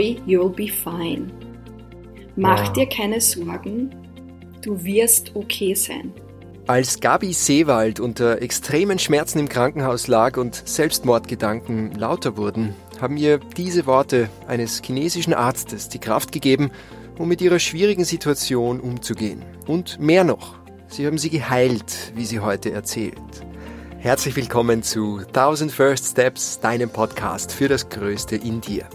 Worry, you'll be fine. Mach Wow. dir keine Sorgen, du wirst okay sein. Als Gabi Seewald unter extremen Schmerzen im Krankenhaus lag und Selbstmordgedanken lauter wurden, haben ihr diese Worte eines chinesischen Arztes die Kraft gegeben, um mit ihrer schwierigen Situation umzugehen. Und mehr noch, sie haben sie geheilt, wie sie heute erzählt. Herzlich willkommen zu 1000 First Steps, deinem Podcast für das Größte in dir.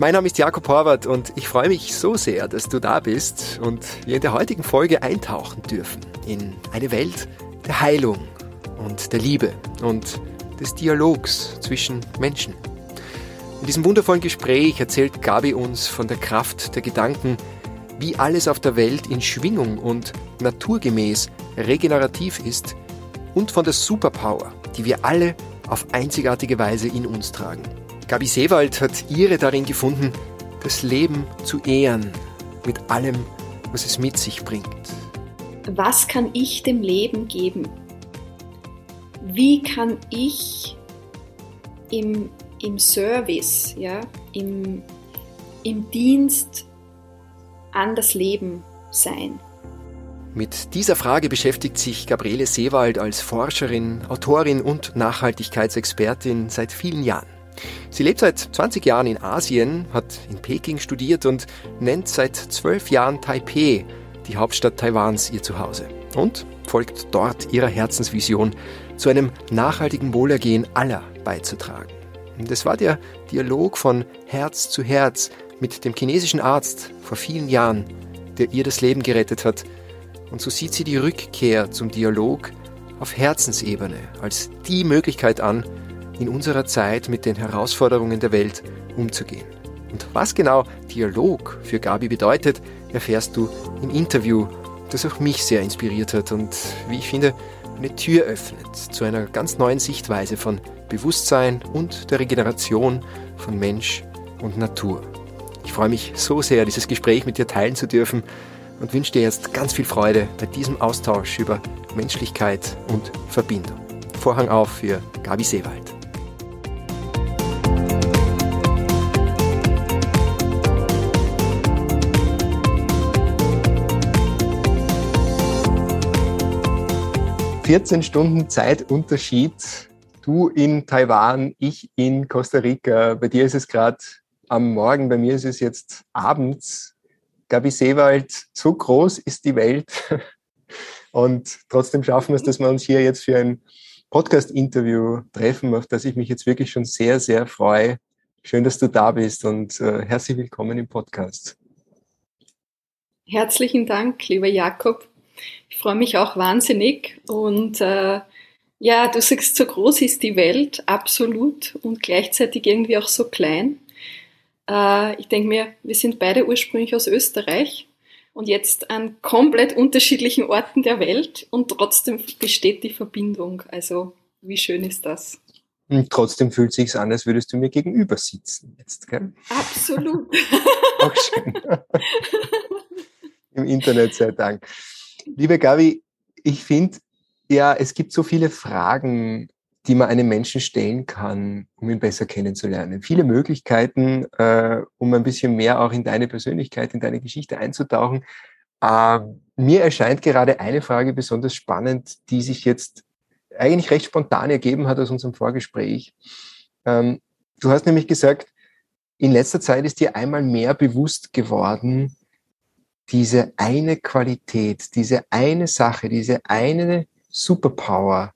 Mein Name ist Jakob Horvath und ich freue mich so sehr, dass du da bist und wir in der heutigen Folge eintauchen dürfen in eine Welt der Heilung und der Liebe und des Dialogs zwischen Menschen. In diesem wundervollen Gespräch erzählt Gabi uns von der Kraft der Gedanken, wie alles auf der Welt in Schwingung und naturgemäß regenerativ ist und von der Superpower, die wir alle auf einzigartige Weise in uns tragen. Gabi Seewald hat ihre darin gefunden, das Leben zu ehren, mit allem, was es mit sich bringt. Was kann ich dem Leben geben? Wie kann ich im, im Service, ja, im, im Dienst an das Leben sein? Mit dieser Frage beschäftigt sich Gabriele Seewald als Forscherin, Autorin und Nachhaltigkeitsexpertin seit vielen Jahren. Sie lebt seit 20 Jahren in Asien, hat in Peking studiert und nennt seit zwölf Jahren Taipeh, die Hauptstadt Taiwans, ihr Zuhause. Und folgt dort ihrer Herzensvision, zu einem nachhaltigen Wohlergehen aller beizutragen. Und es war der Dialog von Herz zu Herz mit dem chinesischen Arzt vor vielen Jahren, der ihr das Leben gerettet hat. Und so sieht sie die Rückkehr zum Dialog auf Herzensebene als die Möglichkeit an, in unserer Zeit mit den Herausforderungen der Welt umzugehen. Und was genau Dialog für Gabi bedeutet, erfährst du im Interview, das auch mich sehr inspiriert hat und, wie ich finde, eine Tür öffnet zu einer ganz neuen Sichtweise von Bewusstsein und der Regeneration von Mensch und Natur. Ich freue mich so sehr, dieses Gespräch mit dir teilen zu dürfen und wünsche dir jetzt ganz viel Freude bei diesem Austausch über Menschlichkeit und Verbindung. Vorhang auf für Gabi Seewald. ...14 Stunden Zeitunterschied. Du in Taiwan, ich in Costa Rica. Bei dir ist es gerade am Morgen, bei mir ist es jetzt abends. Gabi Seewald, so groß ist die Welt. Und trotzdem schaffen wir es, dass wir uns hier jetzt für ein Podcast-Interview treffen, auf das ich mich jetzt wirklich schon sehr, sehr freue. Schön, dass du da bist und äh, herzlich willkommen im Podcast. Herzlichen Dank, lieber Jakob. Ich freue mich auch wahnsinnig und äh, ja, du sagst, so groß ist die Welt, absolut, und gleichzeitig irgendwie auch so klein. Äh, ich denke mir, wir sind beide ursprünglich aus Österreich und jetzt an komplett unterschiedlichen Orten der Welt und trotzdem besteht die Verbindung. Also, wie schön ist das? Und trotzdem fühlt sich's an, als würdest du mir gegenüber sitzen jetzt, gell? Absolut. Auch schön. Im Internet sei Dank. Liebe Gabi, ich finde, ja, es gibt so viele Fragen, die man einem Menschen stellen kann, um ihn besser kennenzulernen. Viele Möglichkeiten, äh, um ein bisschen mehr auch in deine Persönlichkeit, in deine Geschichte einzutauchen. Äh, mir erscheint gerade eine Frage besonders spannend, die sich jetzt eigentlich recht spontan ergeben hat aus unserem Vorgespräch. Ähm, du hast nämlich gesagt, in letzter Zeit ist dir einmal mehr bewusst geworden, diese eine Qualität, diese eine Sache, diese eine Superpower,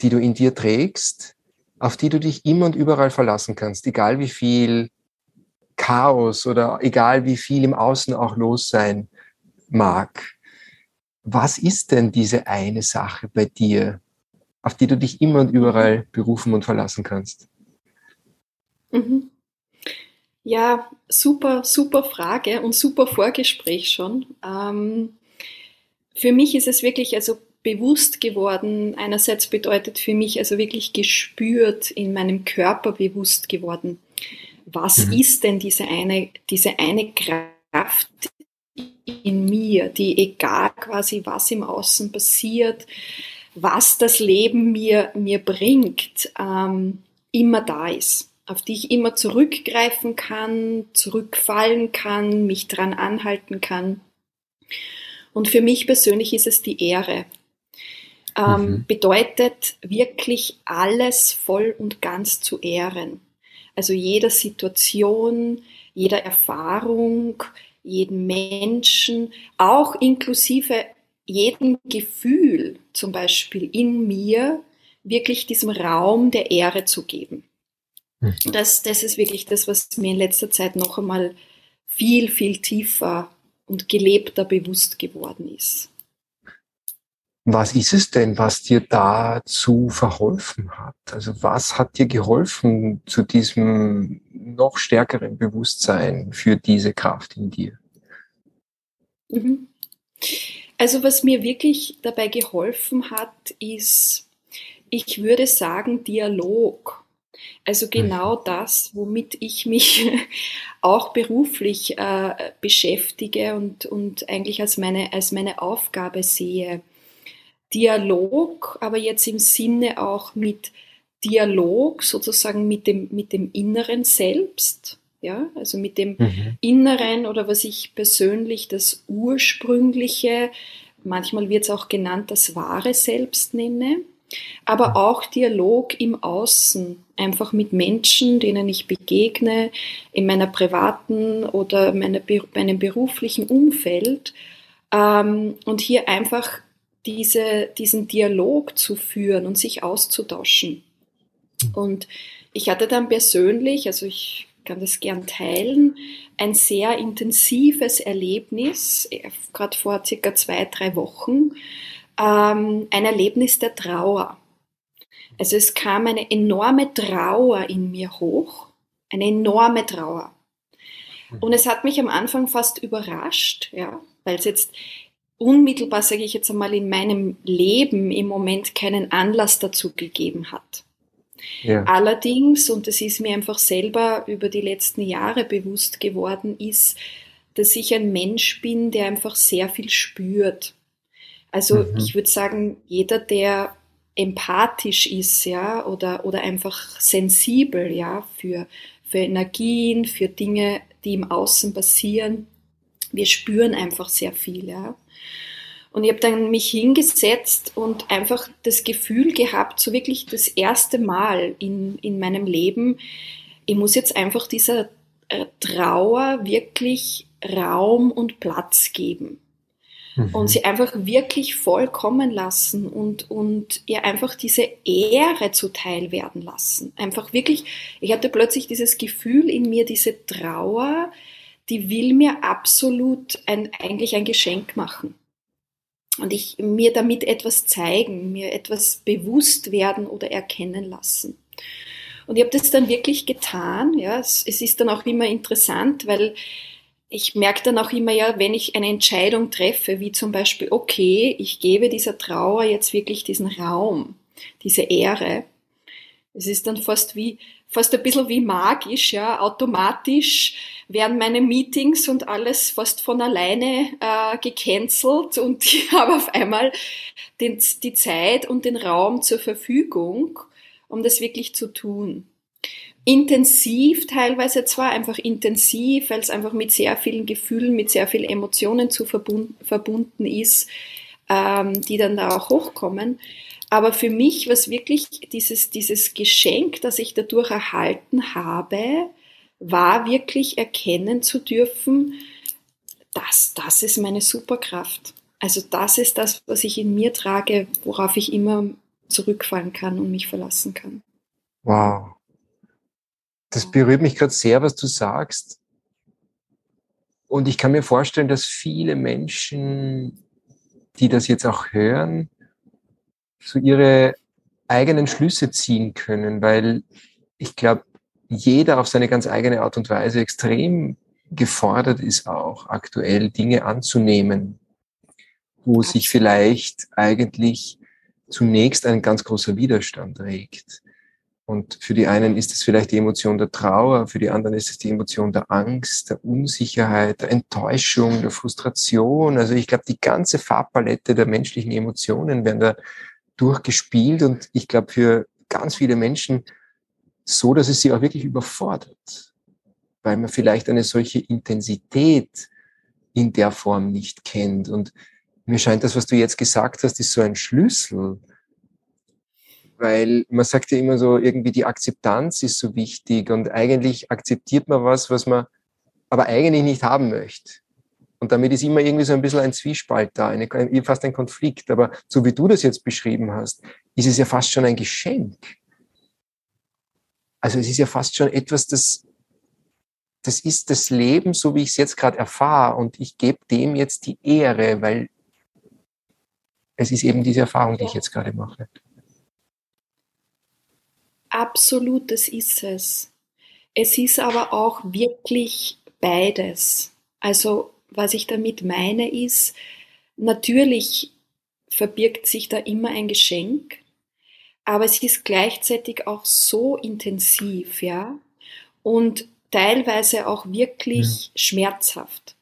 die du in dir trägst, auf die du dich immer und überall verlassen kannst, egal wie viel Chaos oder egal wie viel im Außen auch los sein mag. Was ist denn diese eine Sache bei dir, auf die du dich immer und überall berufen und verlassen kannst? Mhm. Ja, super, super Frage und super Vorgespräch schon. Ähm, für mich ist es wirklich also bewusst geworden. Einerseits bedeutet für mich also wirklich gespürt, in meinem Körper bewusst geworden. Was Mhm. ist denn diese eine, diese eine Kraft in mir, die egal quasi was im Außen passiert, was das Leben mir, mir bringt, ähm, immer da ist. Auf die ich immer zurückgreifen kann, zurückfallen kann, mich dran anhalten kann. Und für mich persönlich ist es die Ehre. Ähm, mhm. Bedeutet wirklich alles voll und ganz zu ehren. Also jeder Situation, jeder Erfahrung, jeden Menschen, auch inklusive jedem Gefühl zum Beispiel in mir, wirklich diesem Raum der Ehre zu geben. Mhm. Das, das ist wirklich das, was mir in letzter Zeit noch einmal viel, viel tiefer und gelebter bewusst geworden ist. Was ist es denn, was dir dazu verholfen hat? Also was hat dir geholfen zu diesem noch stärkeren Bewusstsein für diese Kraft in dir? Mhm. Also was mir wirklich dabei geholfen hat, ist, ich würde sagen, Dialog. Also genau das, womit ich mich auch beruflich äh, beschäftige und, und eigentlich als meine, als meine Aufgabe sehe. Dialog, aber jetzt im Sinne auch mit Dialog sozusagen mit dem, mit dem inneren Selbst, ja, also mit dem mhm. Inneren oder was ich persönlich das ursprüngliche, manchmal wird es auch genannt, das wahre Selbst nenne, aber auch Dialog im Außen, einfach mit Menschen, denen ich begegne, in meiner privaten oder meiner, meinem beruflichen Umfeld. Ähm, und hier einfach diese, diesen Dialog zu führen und sich auszutauschen. Und ich hatte dann persönlich, also ich kann das gern teilen, ein sehr intensives Erlebnis, gerade vor circa zwei, drei Wochen, ähm, ein Erlebnis der Trauer. Also es kam eine enorme Trauer in mir hoch, eine enorme Trauer. Und es hat mich am Anfang fast überrascht, ja, weil es jetzt unmittelbar, sage ich jetzt einmal, in meinem Leben im Moment keinen Anlass dazu gegeben hat. Ja. Allerdings, und das ist mir einfach selber über die letzten Jahre bewusst geworden, ist, dass ich ein Mensch bin, der einfach sehr viel spürt. Also mhm. ich würde sagen, jeder, der empathisch ist, ja, oder, oder einfach sensibel, ja, für, für Energien, für Dinge, die im Außen passieren, wir spüren einfach sehr viel, ja. Und ich habe dann mich hingesetzt und einfach das Gefühl gehabt, so wirklich das erste Mal in, in meinem Leben, ich muss jetzt einfach dieser äh, Trauer wirklich Raum und Platz geben. Mhm. Und sie einfach wirklich vollkommen lassen und, und ihr einfach diese Ehre zuteil werden lassen. Einfach wirklich, ich hatte plötzlich dieses Gefühl in mir, diese Trauer, die will mir absolut ein, eigentlich ein Geschenk machen und ich mir damit etwas zeigen, mir etwas bewusst werden oder erkennen lassen. Und ich habe das dann wirklich getan. Ja, es, es ist dann auch immer interessant, weil ich merke dann auch immer ja, wenn ich eine Entscheidung treffe, wie zum Beispiel, okay, ich gebe dieser Trauer jetzt wirklich diesen Raum, diese Ehre. Es ist dann fast wie, fast ein bisschen wie magisch, ja, automatisch werden meine Meetings und alles fast von alleine äh, gecancelt und ich habe auf einmal den, die Zeit und den Raum zur Verfügung, um das wirklich zu tun. Intensiv teilweise zwar, einfach intensiv, weil es einfach mit sehr vielen Gefühlen, mit sehr vielen Emotionen zu verbunden, verbunden ist, ähm, die dann da auch hochkommen. Aber für mich war es wirklich dieses, dieses Geschenk, das ich dadurch erhalten habe, war wirklich erkennen zu dürfen, dass das ist meine Superkraft. Also das ist das, was ich in mir trage, worauf ich immer zurückfallen kann und mich verlassen kann. Wow. Das berührt mich gerade sehr, was du sagst. Und ich kann mir vorstellen, dass viele Menschen, die das jetzt auch hören, so ihre eigenen Schlüsse ziehen können, weil ich glaube, jeder auf seine ganz eigene Art und Weise extrem gefordert ist, auch aktuell Dinge anzunehmen, wo sich vielleicht eigentlich zunächst ein ganz großer Widerstand regt. Und für die einen ist es vielleicht die Emotion der Trauer, für die anderen ist es die Emotion der Angst, der Unsicherheit, der Enttäuschung, der Frustration. Also ich glaube, die ganze Farbpalette der menschlichen Emotionen werden da durchgespielt und ich glaube, für ganz viele Menschen so, dass es sie auch wirklich überfordert, weil man vielleicht eine solche Intensität in der Form nicht kennt. Und mir scheint das, was du jetzt gesagt hast, ist so ein Schlüssel, weil man sagt ja immer so, irgendwie die Akzeptanz ist so wichtig und eigentlich akzeptiert man was, was man aber eigentlich nicht haben möchte. Und damit ist immer irgendwie so ein bisschen ein Zwiespalt da, eine, fast ein Konflikt. Aber so wie du das jetzt beschrieben hast, ist es ja fast schon ein Geschenk. Also es ist ja fast schon etwas, das, das ist das Leben, so wie ich es jetzt gerade erfahre. Und ich gebe dem jetzt die Ehre, weil es ist eben diese Erfahrung, die ich jetzt gerade mache. Absolut, das ist es. Es ist aber auch wirklich beides. Also was ich damit meine ist, natürlich verbirgt sich da immer ein Geschenk, aber es ist gleichzeitig auch so intensiv, ja, und teilweise auch wirklich ja. schmerzhaft.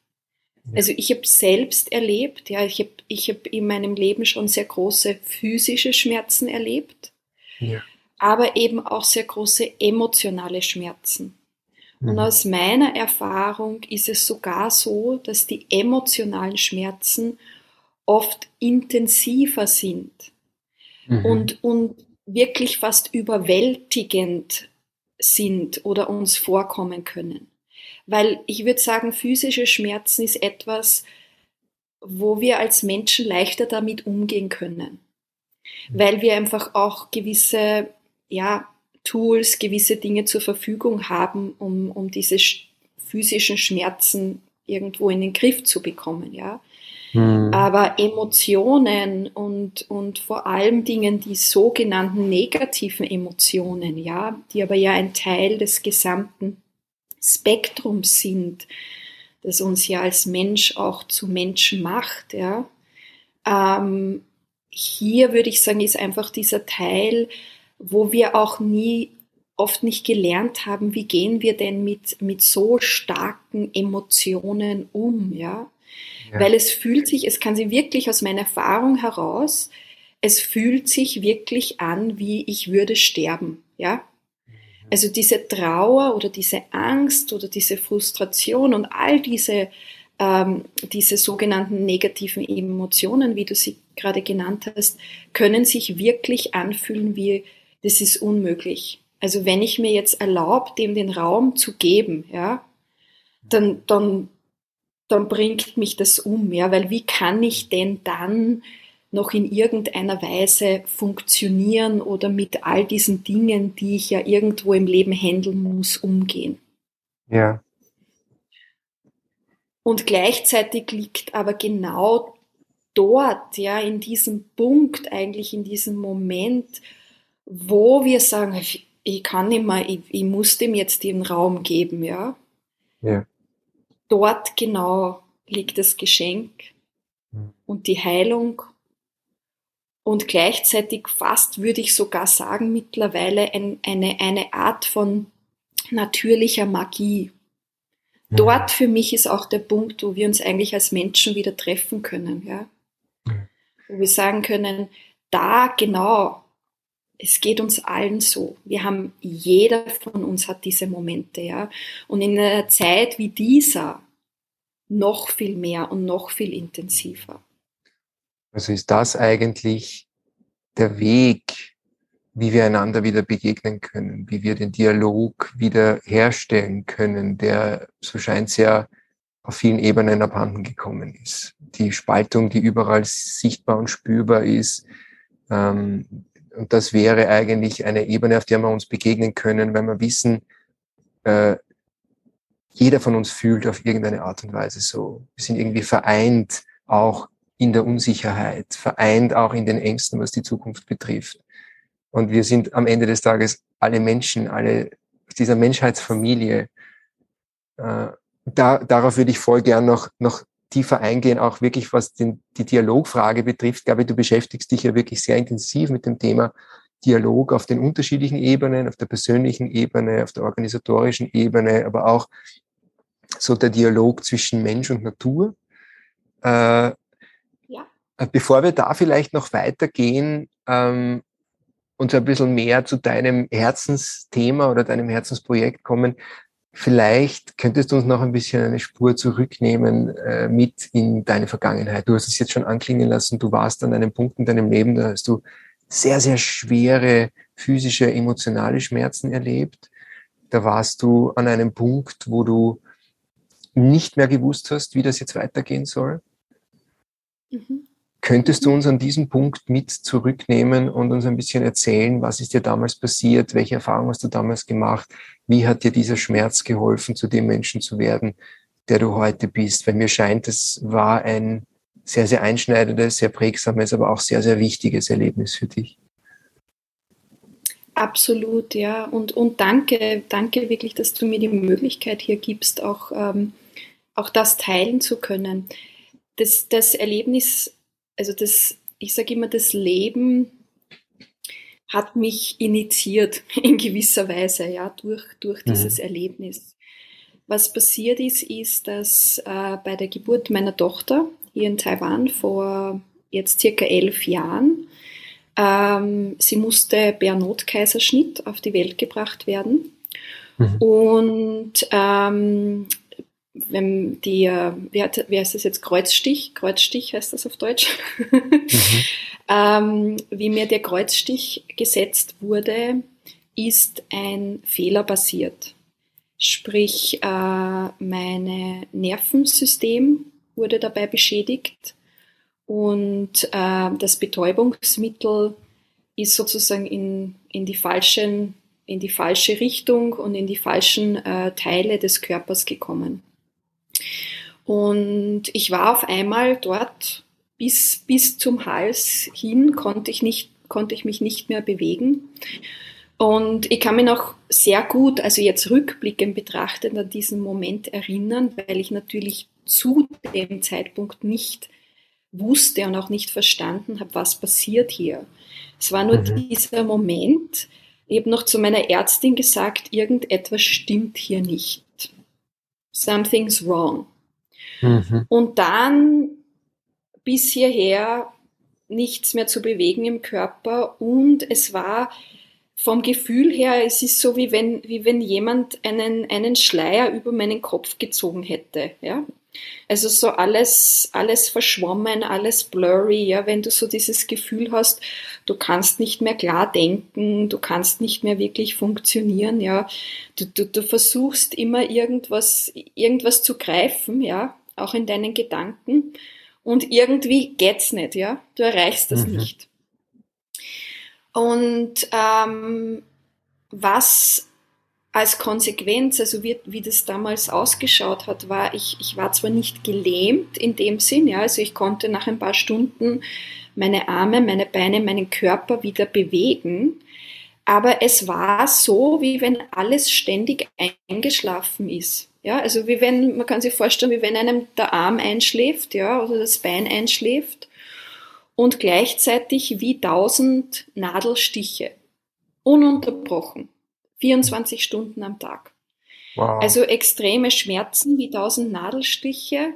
Also ich habe selbst erlebt, ja, ich habe ich hab in meinem Leben schon sehr große physische Schmerzen erlebt, ja. Aber eben auch sehr große emotionale Schmerzen. Und mhm. aus meiner Erfahrung ist es sogar so, dass die emotionalen Schmerzen oft intensiver sind mhm. und, und wirklich fast überwältigend sind oder uns vorkommen können. Weil ich würde sagen, physische Schmerzen ist etwas, wo wir als Menschen leichter damit umgehen können. Mhm. Weil wir einfach auch gewisse, ja, Tools, gewisse Dinge zur Verfügung haben, um, um diese physischen Schmerzen irgendwo in den Griff zu bekommen, ja. Mhm. Aber Emotionen und, und vor allem Dingen, die sogenannten negativen Emotionen, ja, die aber ja ein Teil des gesamten Spektrums sind, das uns ja als Mensch auch zu Menschen macht, ja. Ähm, hier würde ich sagen, ist einfach dieser Teil, wo wir auch nie oft nicht gelernt haben, wie gehen wir denn mit, mit so starken Emotionen um, ja? ja? Weil es fühlt sich, es kann sich wirklich aus meiner Erfahrung heraus, es fühlt sich wirklich an, wie ich würde sterben, ja? Mhm. Also diese Trauer oder diese Angst oder diese Frustration und all diese, ähm, diese sogenannten negativen Emotionen, wie du sie gerade genannt hast, können sich wirklich anfühlen wie das ist unmöglich. Also wenn ich mir jetzt erlaube, dem den Raum zu geben, ja, dann, dann, dann bringt mich das um, ja, weil wie kann ich denn dann noch in irgendeiner Weise funktionieren oder mit all diesen Dingen, die ich ja irgendwo im Leben handeln muss, umgehen? Ja. Und gleichzeitig liegt aber genau dort, ja, in diesem Punkt, eigentlich in diesem Moment, wo wir sagen, ich, ich kann nicht mehr, ich, ich, muss dem jetzt den Raum geben, ja. ja. Dort genau liegt das Geschenk mhm. und die Heilung und gleichzeitig fast würde ich sogar sagen mittlerweile ein, eine, eine Art von natürlicher Magie. Mhm. Dort für mich ist auch der Punkt, wo wir uns eigentlich als Menschen wieder treffen können, ja. Mhm. Wo wir sagen können, da genau es geht uns allen so. Wir haben, jeder von uns hat diese Momente, ja. Und in einer Zeit wie dieser noch viel mehr und noch viel intensiver. Also ist das eigentlich der Weg, wie wir einander wieder begegnen können, wie wir den Dialog wieder herstellen können, der, so scheint es ja, auf vielen Ebenen abhanden gekommen ist. Die Spaltung, die überall sichtbar und spürbar ist, ähm, und das wäre eigentlich eine Ebene, auf der wir uns begegnen können, wenn wir wissen, äh, jeder von uns fühlt auf irgendeine Art und Weise so. Wir sind irgendwie vereint auch in der Unsicherheit, vereint auch in den Ängsten, was die Zukunft betrifft. Und wir sind am Ende des Tages alle Menschen, alle dieser Menschheitsfamilie. Äh, da, darauf würde ich voll gern noch, noch tiefer eingehen, auch wirklich was den, die Dialogfrage betrifft. Ich glaube, du beschäftigst dich ja wirklich sehr intensiv mit dem Thema Dialog auf den unterschiedlichen Ebenen, auf der persönlichen Ebene, auf der organisatorischen Ebene, aber auch so der Dialog zwischen Mensch und Natur. Äh, ja. Bevor wir da vielleicht noch weitergehen, ähm, und so ein bisschen mehr zu deinem Herzensthema oder deinem Herzensprojekt kommen, vielleicht könntest du uns noch ein bisschen eine Spur zurücknehmen äh, mit in deine Vergangenheit. Du hast es jetzt schon anklingen lassen, du warst an einem Punkt in deinem Leben, da hast du sehr, sehr schwere physische, emotionale Schmerzen erlebt. Da warst du an einem Punkt, wo du nicht mehr gewusst hast, wie das jetzt weitergehen soll. Mhm. Könntest du uns an diesem Punkt mit zurücknehmen und uns ein bisschen erzählen, was ist dir damals passiert? Welche Erfahrungen hast du damals gemacht? Wie hat dir dieser Schmerz geholfen, zu dem Menschen zu werden, der du heute bist? Weil mir scheint, es war ein sehr, sehr einschneidendes, sehr prägsames, aber auch sehr, sehr wichtiges Erlebnis für dich. Absolut, ja. Und, und danke, danke wirklich, dass du mir die Möglichkeit hier gibst, auch, ähm, auch das teilen zu können. Das, das Erlebnis also das, ich sage immer, das Leben hat mich initiiert in gewisser Weise, ja, durch, durch mhm. dieses Erlebnis. Was passiert ist, ist, dass äh, bei der Geburt meiner Tochter hier in Taiwan vor jetzt circa elf Jahren, ähm, sie musste per Notkaiserschnitt auf die Welt gebracht werden. Mhm. Und ähm, wenn die, äh, wie, hat, wie heißt das jetzt, Kreuzstich, Kreuzstich heißt das auf Deutsch, mhm. ähm, wie mir der Kreuzstich gesetzt wurde, ist ein Fehler passiert. Sprich, äh, mein Nervensystem wurde dabei beschädigt und äh, das Betäubungsmittel ist sozusagen in, in, die falschen, in die falsche Richtung und in die falschen äh, Teile des Körpers gekommen. Und ich war auf einmal dort bis, bis zum Hals hin, konnte ich, nicht, konnte ich mich nicht mehr bewegen. Und ich kann mich noch sehr gut, also jetzt rückblickend betrachtet, an diesen Moment erinnern, weil ich natürlich zu dem Zeitpunkt nicht wusste und auch nicht verstanden habe, was passiert hier. Es war nur mhm. dieser Moment, ich habe noch zu meiner Ärztin gesagt, irgendetwas stimmt hier nicht something's wrong. Mhm. Und dann bis hierher nichts mehr zu bewegen im Körper und es war vom Gefühl her, es ist so wie wenn, wie wenn jemand einen, einen Schleier über meinen Kopf gezogen hätte. Ja? Also so alles, alles verschwommen, alles blurry, ja, wenn du so dieses Gefühl hast, du kannst nicht mehr klar denken, du kannst nicht mehr wirklich funktionieren, ja. Du, du, du versuchst immer irgendwas, irgendwas zu greifen, ja, auch in deinen Gedanken. Und irgendwie geht's nicht, ja. Du erreichst das mhm. nicht. Und ähm, was als Konsequenz, also wie, wie das damals ausgeschaut hat, war, ich, ich war zwar nicht gelähmt in dem Sinn, ja, also ich konnte nach ein paar Stunden meine Arme, meine Beine, meinen Körper wieder bewegen, aber es war so, wie wenn alles ständig eingeschlafen ist. Ja, also wie wenn, man kann sich vorstellen, wie wenn einem der Arm einschläft, ja, oder das Bein einschläft und gleichzeitig wie tausend Nadelstiche. Ununterbrochen. 24 Stunden am Tag. Wow. Also extreme Schmerzen wie tausend Nadelstiche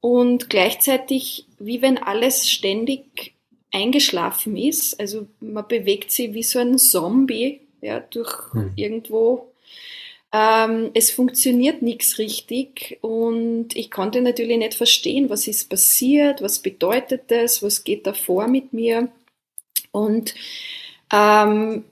und gleichzeitig wie wenn alles ständig eingeschlafen ist. Also man bewegt sich wie so ein Zombie ja, durch hm. irgendwo. Ähm, es funktioniert nichts richtig und ich konnte natürlich nicht verstehen, was ist passiert, was bedeutet das, was geht da vor mit mir. Und ähm,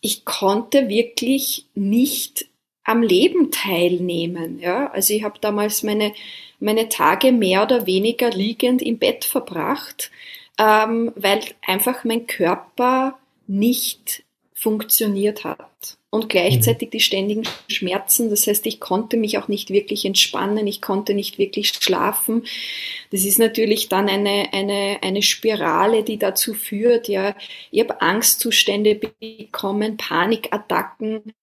ich konnte wirklich nicht am Leben teilnehmen. Ja? Also ich habe damals meine, meine Tage mehr oder weniger liegend im Bett verbracht, ähm, weil einfach mein Körper nicht funktioniert hat und gleichzeitig die ständigen Schmerzen. Das heißt, ich konnte mich auch nicht wirklich entspannen, ich konnte nicht wirklich schlafen. Das ist natürlich dann eine, eine, eine Spirale, die dazu führt, ja, ich habe Angstzustände bekommen, Panikattacken,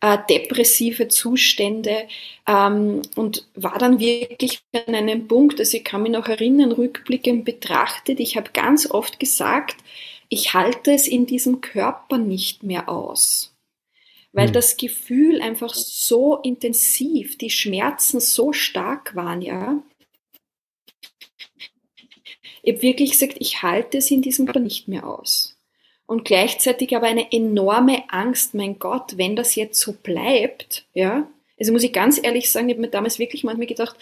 äh, depressive Zustände ähm, und war dann wirklich an einem Punkt, also ich kann mich noch erinnern, rückblickend betrachtet, ich habe ganz oft gesagt, ich halte es in diesem Körper nicht mehr aus weil mhm. das Gefühl einfach so intensiv, die Schmerzen so stark waren, ja. Ich habe wirklich gesagt, ich halte es in diesem Fall nicht mehr aus. und gleichzeitig aber eine enorme Angst, mein Gott, wenn das jetzt so bleibt, ja, also muss ich ganz ehrlich sagen, ich habe mir damals wirklich manchmal gedacht,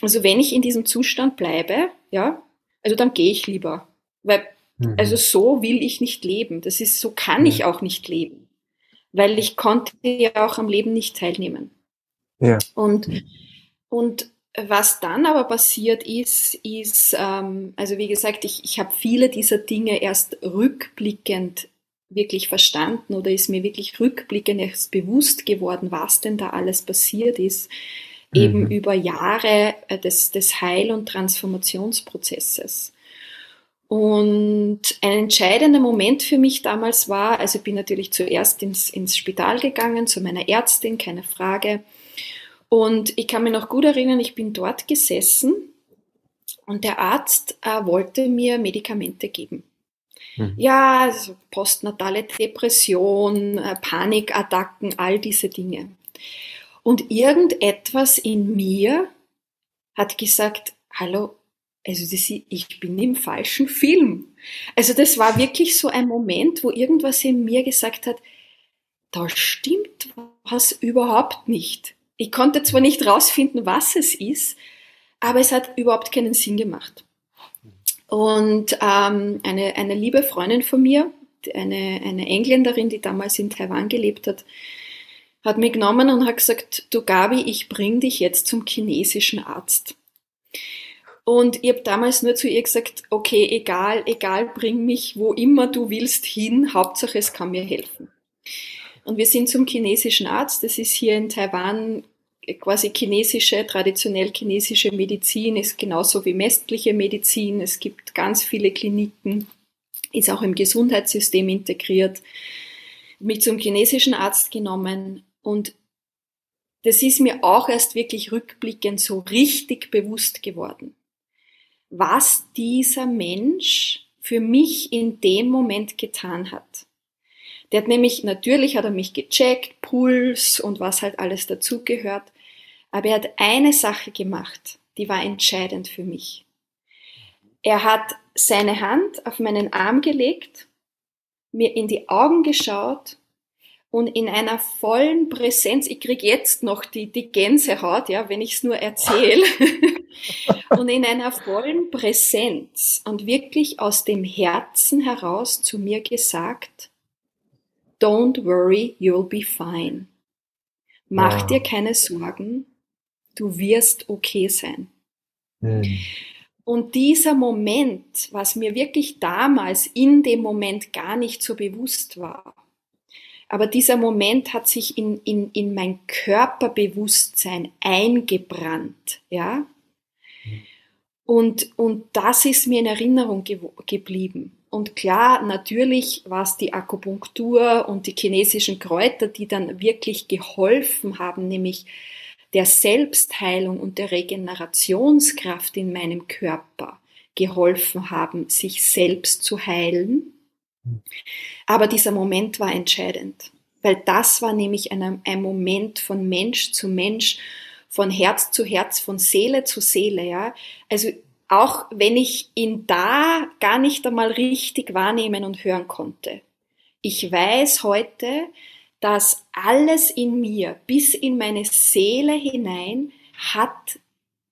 also wenn ich in diesem Zustand bleibe, ja, also dann gehe ich lieber, weil mhm. also so will ich nicht leben. Das ist so kann mhm. ich auch nicht leben, weil ich konnte ja auch am Leben nicht teilnehmen. Ja. Und und was dann aber passiert ist, ist, ähm, also wie gesagt, ich, ich habe viele dieser Dinge erst rückblickend wirklich verstanden oder ist mir wirklich rückblickend erst bewusst geworden, was denn da alles passiert ist, mhm. eben über Jahre äh, des, des Heil- und Transformationsprozesses. Und ein entscheidender Moment für mich damals war, also ich bin natürlich zuerst ins, ins Spital gegangen, zu meiner Ärztin, keine Frage. Und ich kann mich noch gut erinnern, ich bin dort gesessen und der Arzt äh, wollte mir Medikamente geben. Mhm. Ja, also postnatale Depression, äh, Panikattacken, all diese Dinge. Und irgendetwas in mir hat gesagt, hallo, also das, ich bin im falschen Film. Also das war wirklich so ein Moment, wo irgendwas in mir gesagt hat, da stimmt was überhaupt nicht. Ich konnte zwar nicht rausfinden, was es ist, aber es hat überhaupt keinen Sinn gemacht. Und ähm, eine, eine liebe Freundin von mir, eine, eine Engländerin, die damals in Taiwan gelebt hat, hat mich genommen und hat gesagt, du Gabi, ich bring dich jetzt zum chinesischen Arzt. Und ich habe damals nur zu ihr gesagt, okay, egal, egal, bring mich wo immer du willst hin, Hauptsache es kann mir helfen. Und wir sind zum chinesischen Arzt, das ist hier in Taiwan quasi chinesische, traditionell chinesische Medizin ist genauso wie westliche Medizin. Es gibt ganz viele Kliniken, ist auch im Gesundheitssystem integriert. Mich zum chinesischen Arzt genommen und das ist mir auch erst wirklich rückblickend so richtig bewusst geworden, was dieser Mensch für mich in dem Moment getan hat. Der hat nämlich, natürlich hat er mich gecheckt, Puls und was halt alles dazugehört. Aber er hat eine Sache gemacht, die war entscheidend für mich. Er hat seine Hand auf meinen Arm gelegt, mir in die Augen geschaut und in einer vollen Präsenz, ich kriege jetzt noch die, die Gänsehaut, ja, wenn ich es nur erzähle, und in einer vollen Präsenz und wirklich aus dem Herzen heraus zu mir gesagt, Don't worry, you'll be fine. Mach ja. dir keine Sorgen, du wirst okay sein. Mhm. Und dieser Moment, was mir wirklich damals in dem Moment gar nicht so bewusst war, aber dieser Moment hat sich in, in, in mein Körperbewusstsein eingebrannt, ja. Und, und das ist mir in Erinnerung ge geblieben. Und klar, natürlich war es die Akupunktur und die chinesischen Kräuter, die dann wirklich geholfen haben, nämlich der Selbstheilung und der Regenerationskraft in meinem Körper geholfen haben, sich selbst zu heilen. Aber dieser Moment war entscheidend, weil das war nämlich ein, ein Moment von Mensch zu Mensch, von Herz zu Herz, von Seele zu Seele, ja. Also auch wenn ich ihn da gar nicht einmal richtig wahrnehmen und hören konnte. Ich weiß heute, dass alles in mir, bis in meine Seele hinein, hat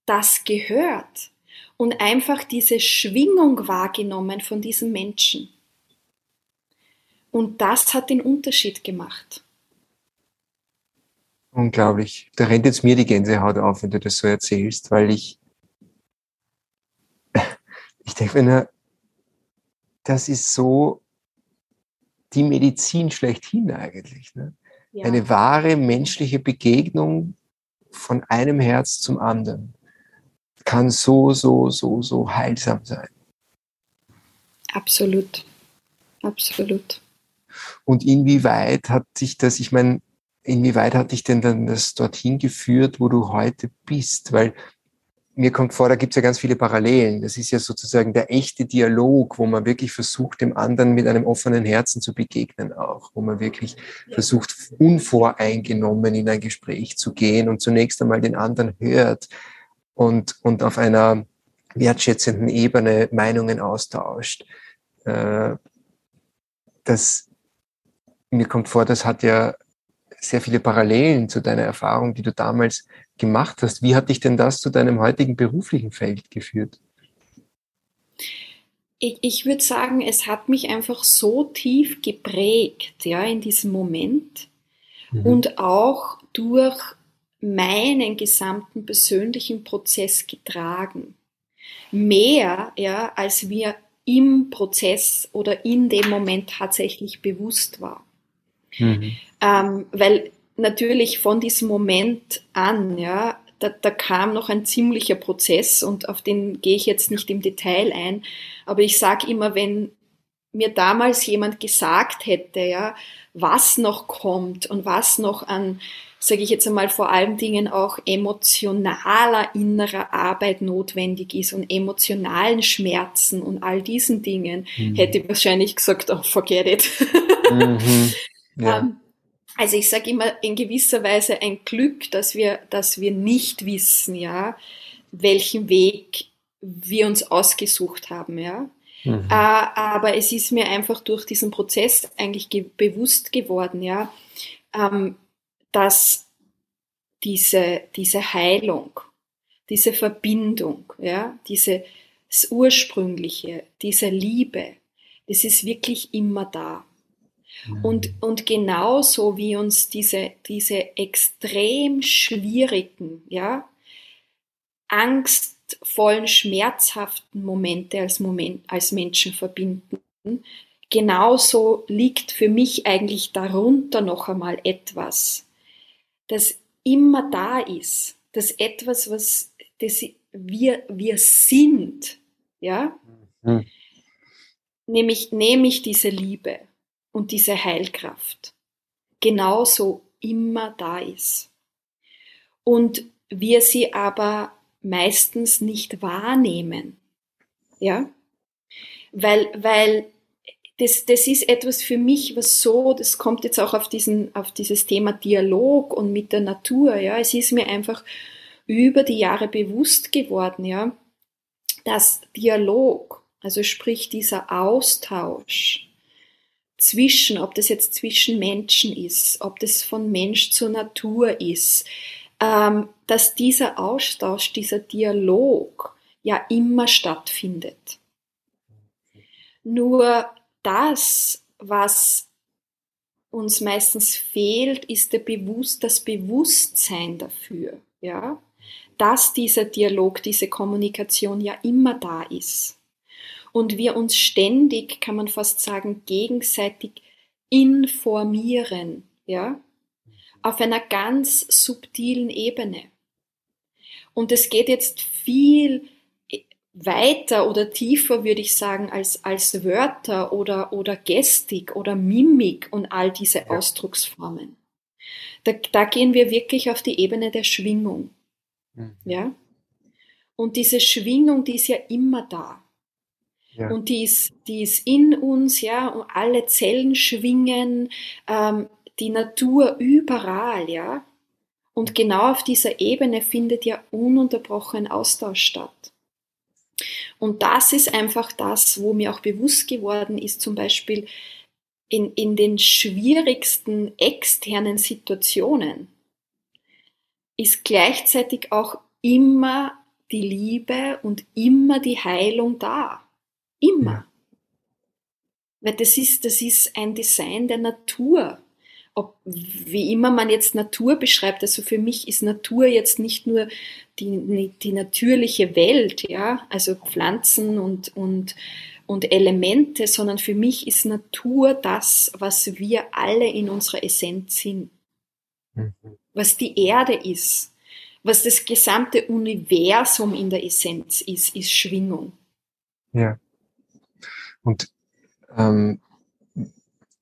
das gehört und einfach diese Schwingung wahrgenommen von diesem Menschen. Und das hat den Unterschied gemacht. Unglaublich. Da rennt jetzt mir die Gänsehaut auf, wenn du das so erzählst, weil ich, ich denke mir, das ist so die Medizin schlechthin eigentlich. Ne? Ja. Eine wahre menschliche Begegnung von einem Herz zum anderen kann so, so, so, so heilsam sein. Absolut. Absolut. Und inwieweit hat sich das, ich meine, inwieweit hat dich denn dann das dorthin geführt, wo du heute bist? Weil mir kommt vor, da gibt es ja ganz viele Parallelen. Das ist ja sozusagen der echte Dialog, wo man wirklich versucht, dem anderen mit einem offenen Herzen zu begegnen auch, wo man wirklich versucht, unvoreingenommen in ein Gespräch zu gehen und zunächst einmal den anderen hört und, und auf einer wertschätzenden Ebene Meinungen austauscht. Äh, das, mir kommt vor, das hat ja sehr viele Parallelen zu deiner Erfahrung, die du damals gemacht hast. Wie hat dich denn das zu deinem heutigen beruflichen Feld geführt? Ich, ich würde sagen, es hat mich einfach so tief geprägt, ja, in diesem Moment mhm. und auch durch meinen gesamten persönlichen Prozess getragen. Mehr, ja, als mir im Prozess oder in dem Moment tatsächlich bewusst war. Mhm. Ähm, weil natürlich von diesem Moment an, ja, da, da kam noch ein ziemlicher Prozess und auf den gehe ich jetzt nicht im Detail ein. Aber ich sage immer, wenn mir damals jemand gesagt hätte, ja, was noch kommt und was noch an, sage ich jetzt einmal, vor allen Dingen auch emotionaler innerer Arbeit notwendig ist und emotionalen Schmerzen und all diesen Dingen, mhm. hätte ich wahrscheinlich gesagt, oh, forget it. Mhm. Ja. ähm, also ich sage immer in gewisser Weise ein Glück, dass wir, dass wir nicht wissen, ja, welchen Weg wir uns ausgesucht haben, ja. Mhm. Äh, aber es ist mir einfach durch diesen Prozess eigentlich ge bewusst geworden, ja, ähm, dass diese, diese Heilung, diese Verbindung, ja, diese, das Ursprüngliche, diese Liebe, das ist wirklich immer da. Und, mhm. und genauso wie uns diese, diese extrem schwierigen, ja, angstvollen, schmerzhaften Momente als, Moment, als Menschen verbinden, genauso liegt für mich eigentlich darunter noch einmal etwas, das immer da ist, das etwas, was das wir, wir sind, ja, mhm. nämlich, nämlich diese Liebe und diese Heilkraft genauso immer da ist. Und wir sie aber meistens nicht wahrnehmen. Ja? Weil, weil das, das ist etwas für mich, was so, das kommt jetzt auch auf diesen, auf dieses Thema Dialog und mit der Natur, ja. Es ist mir einfach über die Jahre bewusst geworden, ja, dass Dialog, also sprich dieser Austausch, zwischen, ob das jetzt zwischen Menschen ist, ob das von Mensch zur Natur ist, ähm, dass dieser Austausch, dieser Dialog ja immer stattfindet. Nur das, was uns meistens fehlt, ist der Bewusst, das Bewusstsein dafür, ja, dass dieser Dialog, diese Kommunikation ja immer da ist und wir uns ständig, kann man fast sagen, gegenseitig informieren, ja, auf einer ganz subtilen Ebene. Und es geht jetzt viel weiter oder tiefer, würde ich sagen, als, als Wörter oder, oder Gestik oder Mimik und all diese Ausdrucksformen. Da, da gehen wir wirklich auf die Ebene der Schwingung. Mhm. Ja? Und diese Schwingung, die ist ja immer da. Ja. Und die ist, die ist in uns, ja, und alle Zellen schwingen, ähm, die Natur überall, ja. Und genau auf dieser Ebene findet ja ununterbrochen Austausch statt. Und das ist einfach das, wo mir auch bewusst geworden ist, zum Beispiel in, in den schwierigsten externen Situationen, ist gleichzeitig auch immer die Liebe und immer die Heilung da. Immer. Weil das ist, das ist ein Design der Natur. Ob, wie immer man jetzt Natur beschreibt, also für mich ist Natur jetzt nicht nur die, die natürliche Welt, ja, also Pflanzen und, und, und Elemente, sondern für mich ist Natur das, was wir alle in unserer Essenz sind. Mhm. Was die Erde ist, was das gesamte Universum in der Essenz ist, ist Schwingung. Ja. Und ähm,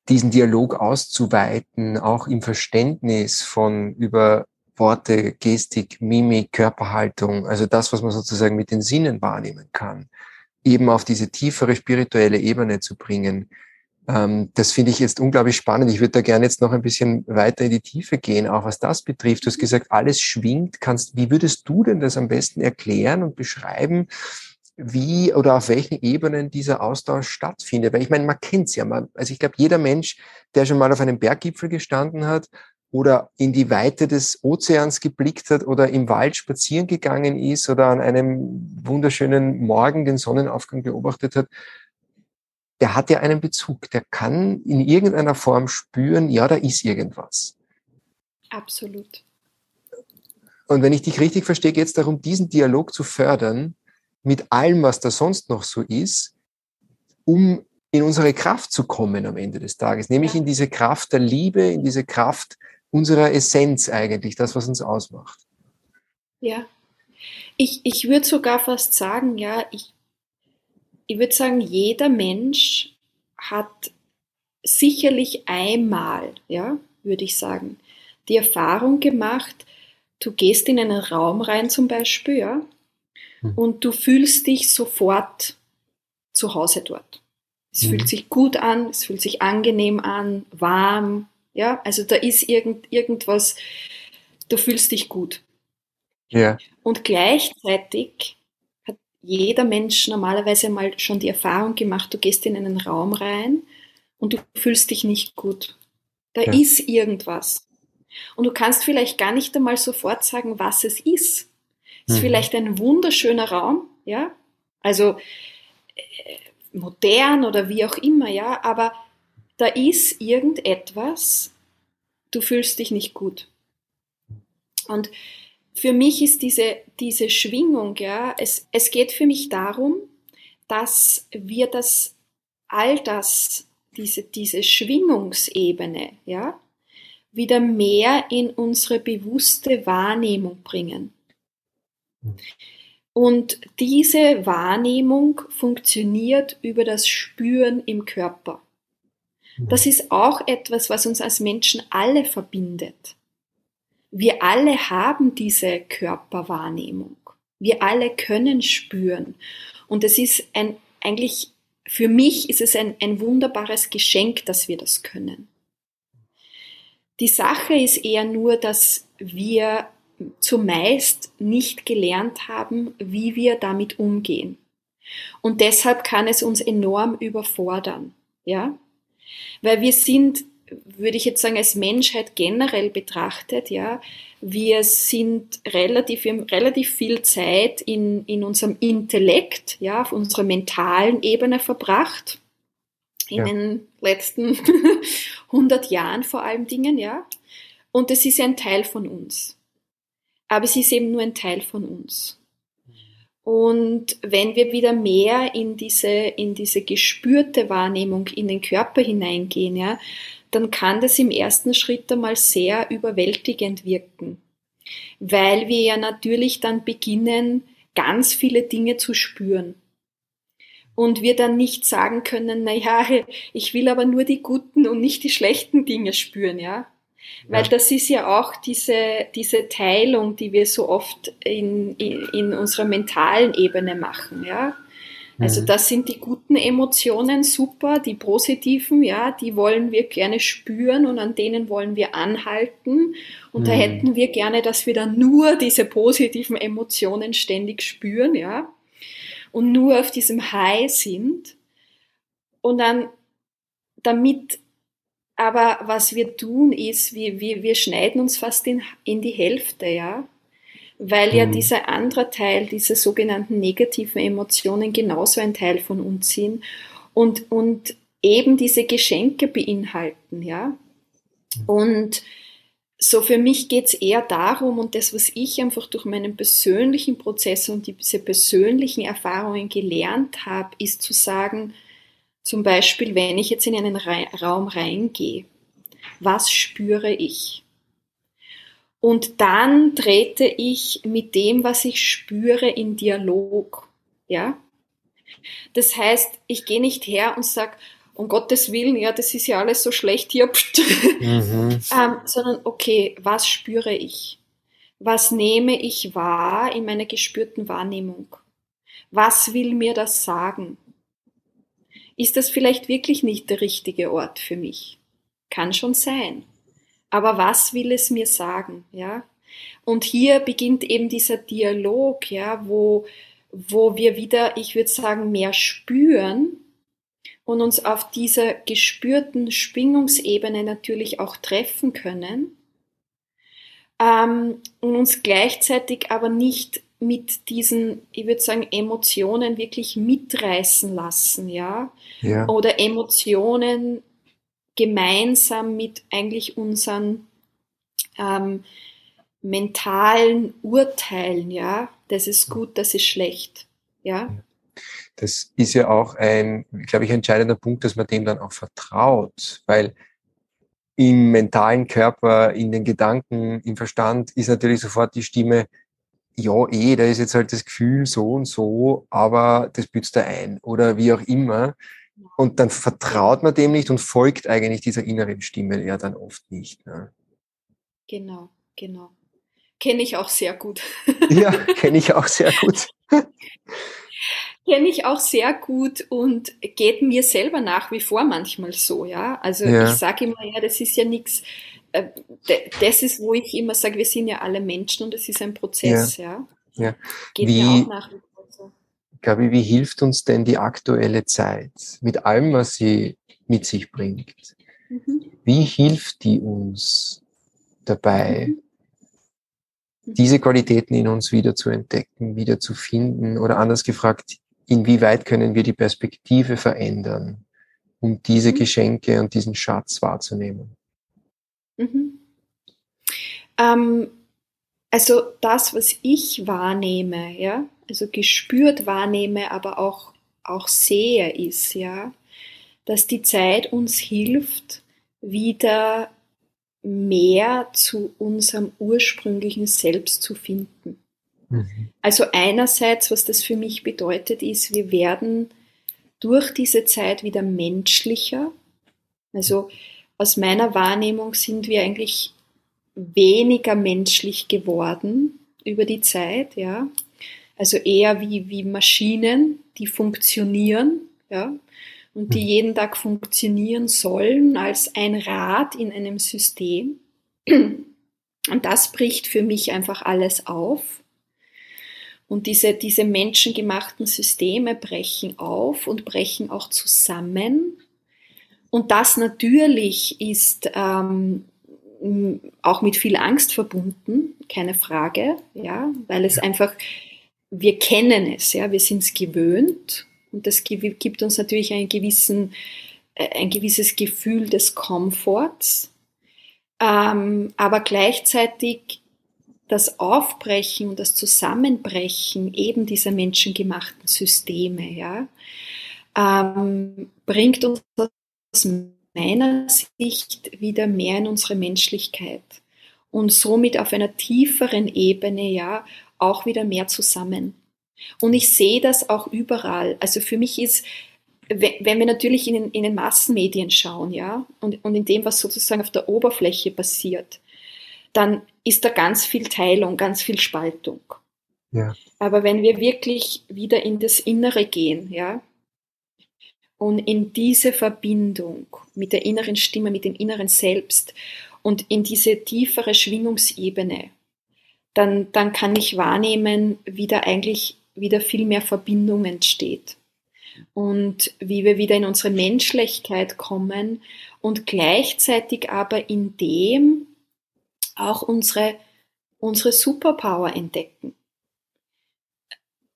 diesen Dialog auszuweiten, auch im Verständnis von über Worte, Gestik, Mimik, Körperhaltung, also das, was man sozusagen mit den Sinnen wahrnehmen kann, eben auf diese tiefere spirituelle Ebene zu bringen. Ähm, das finde ich jetzt unglaublich spannend. Ich würde da gerne jetzt noch ein bisschen weiter in die Tiefe gehen, auch was das betrifft. Du hast gesagt, alles schwingt. Kannst, wie würdest du denn das am besten erklären und beschreiben? Wie oder auf welchen Ebenen dieser Austausch stattfindet. Weil ich meine, man kennt es ja. Man, also ich glaube, jeder Mensch, der schon mal auf einem Berggipfel gestanden hat oder in die Weite des Ozeans geblickt hat oder im Wald spazieren gegangen ist oder an einem wunderschönen Morgen den Sonnenaufgang beobachtet hat, der hat ja einen Bezug. Der kann in irgendeiner Form spüren, ja, da ist irgendwas. Absolut. Und wenn ich dich richtig verstehe, geht es darum, diesen Dialog zu fördern mit allem, was da sonst noch so ist, um in unsere Kraft zu kommen am Ende des Tages, nämlich in diese Kraft der Liebe, in diese Kraft unserer Essenz eigentlich, das, was uns ausmacht. Ja, ich, ich würde sogar fast sagen, ja, ich, ich würde sagen, jeder Mensch hat sicherlich einmal, ja, würde ich sagen, die Erfahrung gemacht, du gehst in einen Raum rein zum Beispiel, ja. Und du fühlst dich sofort zu Hause dort. Es mhm. fühlt sich gut an, es fühlt sich angenehm an, warm, ja, also da ist irgend, irgendwas, du fühlst dich gut. Ja. Und gleichzeitig hat jeder Mensch normalerweise mal schon die Erfahrung gemacht, du gehst in einen Raum rein und du fühlst dich nicht gut. Da ja. ist irgendwas. Und du kannst vielleicht gar nicht einmal sofort sagen, was es ist. Ist mhm. vielleicht ein wunderschöner Raum, ja, also äh, modern oder wie auch immer, ja, aber da ist irgendetwas, du fühlst dich nicht gut. Und für mich ist diese, diese Schwingung, ja, es, es geht für mich darum, dass wir das, all das, diese, diese Schwingungsebene, ja, wieder mehr in unsere bewusste Wahrnehmung bringen. Und diese Wahrnehmung funktioniert über das Spüren im Körper. Das ist auch etwas, was uns als Menschen alle verbindet. Wir alle haben diese Körperwahrnehmung. Wir alle können spüren. Und es ist ein, eigentlich, für mich ist es ein, ein wunderbares Geschenk, dass wir das können. Die Sache ist eher nur, dass wir zumeist nicht gelernt haben, wie wir damit umgehen. Und deshalb kann es uns enorm überfordern, ja? Weil wir sind, würde ich jetzt sagen, als Menschheit generell betrachtet, ja, wir sind relativ, wir haben relativ viel Zeit in, in unserem Intellekt, ja, auf unserer mentalen Ebene verbracht. In ja. den letzten 100 Jahren vor allem Dingen, ja. Und es ist ein Teil von uns aber es ist eben nur ein Teil von uns. Und wenn wir wieder mehr in diese, in diese gespürte Wahrnehmung in den Körper hineingehen, ja, dann kann das im ersten Schritt einmal sehr überwältigend wirken. Weil wir ja natürlich dann beginnen, ganz viele Dinge zu spüren. Und wir dann nicht sagen können, na ja, ich will aber nur die guten und nicht die schlechten Dinge spüren, ja. Weil das ist ja auch diese, diese Teilung, die wir so oft in, in, in unserer mentalen Ebene machen, ja. Also mhm. das sind die guten Emotionen super, die positiven, ja, die wollen wir gerne spüren und an denen wollen wir anhalten. Und mhm. da hätten wir gerne, dass wir dann nur diese positiven Emotionen ständig spüren, ja, und nur auf diesem High sind. Und dann, damit aber was wir tun ist, wir, wir, wir schneiden uns fast in, in die Hälfte, ja. Weil ja mhm. dieser andere Teil, diese sogenannten negativen Emotionen genauso ein Teil von uns sind und, und eben diese Geschenke beinhalten, ja. Und so für mich geht es eher darum, und das, was ich einfach durch meinen persönlichen Prozess und diese persönlichen Erfahrungen gelernt habe, ist zu sagen, zum Beispiel, wenn ich jetzt in einen Raum reingehe, was spüre ich? Und dann trete ich mit dem, was ich spüre, in Dialog. Ja? Das heißt, ich gehe nicht her und sage, um Gottes Willen, ja, das ist ja alles so schlecht hier, mhm. ähm, sondern okay, was spüre ich? Was nehme ich wahr in meiner gespürten Wahrnehmung? Was will mir das sagen? Ist das vielleicht wirklich nicht der richtige Ort für mich. Kann schon sein. Aber was will es mir sagen, ja? Und hier beginnt eben dieser Dialog, ja, wo, wo wir wieder, ich würde sagen, mehr spüren und uns auf dieser gespürten Schwingungsebene natürlich auch treffen können ähm, und uns gleichzeitig aber nicht mit diesen, ich würde sagen, Emotionen wirklich mitreißen lassen, ja? ja. Oder Emotionen gemeinsam mit eigentlich unseren ähm, mentalen Urteilen, ja, das ist gut, das ist schlecht, ja. Das ist ja auch ein, glaube ich, entscheidender Punkt, dass man dem dann auch vertraut, weil im mentalen Körper, in den Gedanken, im Verstand ist natürlich sofort die Stimme, ja, eh, da ist jetzt halt das Gefühl so und so, aber das bützt da ein oder wie auch immer. Und dann vertraut man dem nicht und folgt eigentlich dieser inneren Stimme ja dann oft nicht. Ne? Genau, genau. Kenne ich auch sehr gut. Ja, kenne ich auch sehr gut. Kenne ich auch sehr gut und geht mir selber nach wie vor manchmal so, ja. Also ja. ich sage immer, ja, das ist ja nichts, das ist, wo ich immer sage, wir sind ja alle Menschen und es ist ein Prozess, ja. ja. ja. Geht wie, mir auch nach wie vor so. Gabi, wie hilft uns denn die aktuelle Zeit mit allem, was sie mit sich bringt? Mhm. Wie hilft die uns dabei, mhm diese Qualitäten in uns wieder zu entdecken, wieder zu finden oder anders gefragt, inwieweit können wir die Perspektive verändern, um diese mhm. Geschenke und diesen Schatz wahrzunehmen? Mhm. Ähm, also das, was ich wahrnehme, ja, also gespürt wahrnehme, aber auch, auch sehe, ist ja, dass die Zeit uns hilft, wieder mehr zu unserem ursprünglichen Selbst zu finden. Mhm. Also einerseits, was das für mich bedeutet, ist, wir werden durch diese Zeit wieder menschlicher. Also aus meiner Wahrnehmung sind wir eigentlich weniger menschlich geworden über die Zeit, ja. Also eher wie, wie Maschinen, die funktionieren, ja und die mhm. jeden Tag funktionieren sollen als ein Rad in einem System. Und das bricht für mich einfach alles auf. Und diese, diese menschengemachten Systeme brechen auf und brechen auch zusammen. Und das natürlich ist ähm, auch mit viel Angst verbunden, keine Frage, ja, weil es einfach, wir kennen es, ja, wir sind es gewöhnt und das gibt uns natürlich einen gewissen, äh, ein gewisses Gefühl des Komforts. Ähm, aber gleichzeitig das Aufbrechen und das Zusammenbrechen eben dieser menschengemachten Systeme, ja, ähm, bringt uns aus meiner Sicht wieder mehr in unsere Menschlichkeit und somit auf einer tieferen Ebene, ja, auch wieder mehr zusammen. Und ich sehe das auch überall. Also für mich ist, wenn wir natürlich in den, in den Massenmedien schauen, ja, und, und in dem, was sozusagen auf der Oberfläche passiert, dann ist da ganz viel Teilung, ganz viel Spaltung. Ja. Aber wenn wir wirklich wieder in das Innere gehen, ja, und in diese Verbindung mit der inneren Stimme, mit dem inneren Selbst und in diese tiefere Schwingungsebene, dann, dann kann ich wahrnehmen, wie da eigentlich wieder viel mehr Verbindung entsteht. Und wie wir wieder in unsere Menschlichkeit kommen und gleichzeitig aber in dem auch unsere, unsere Superpower entdecken.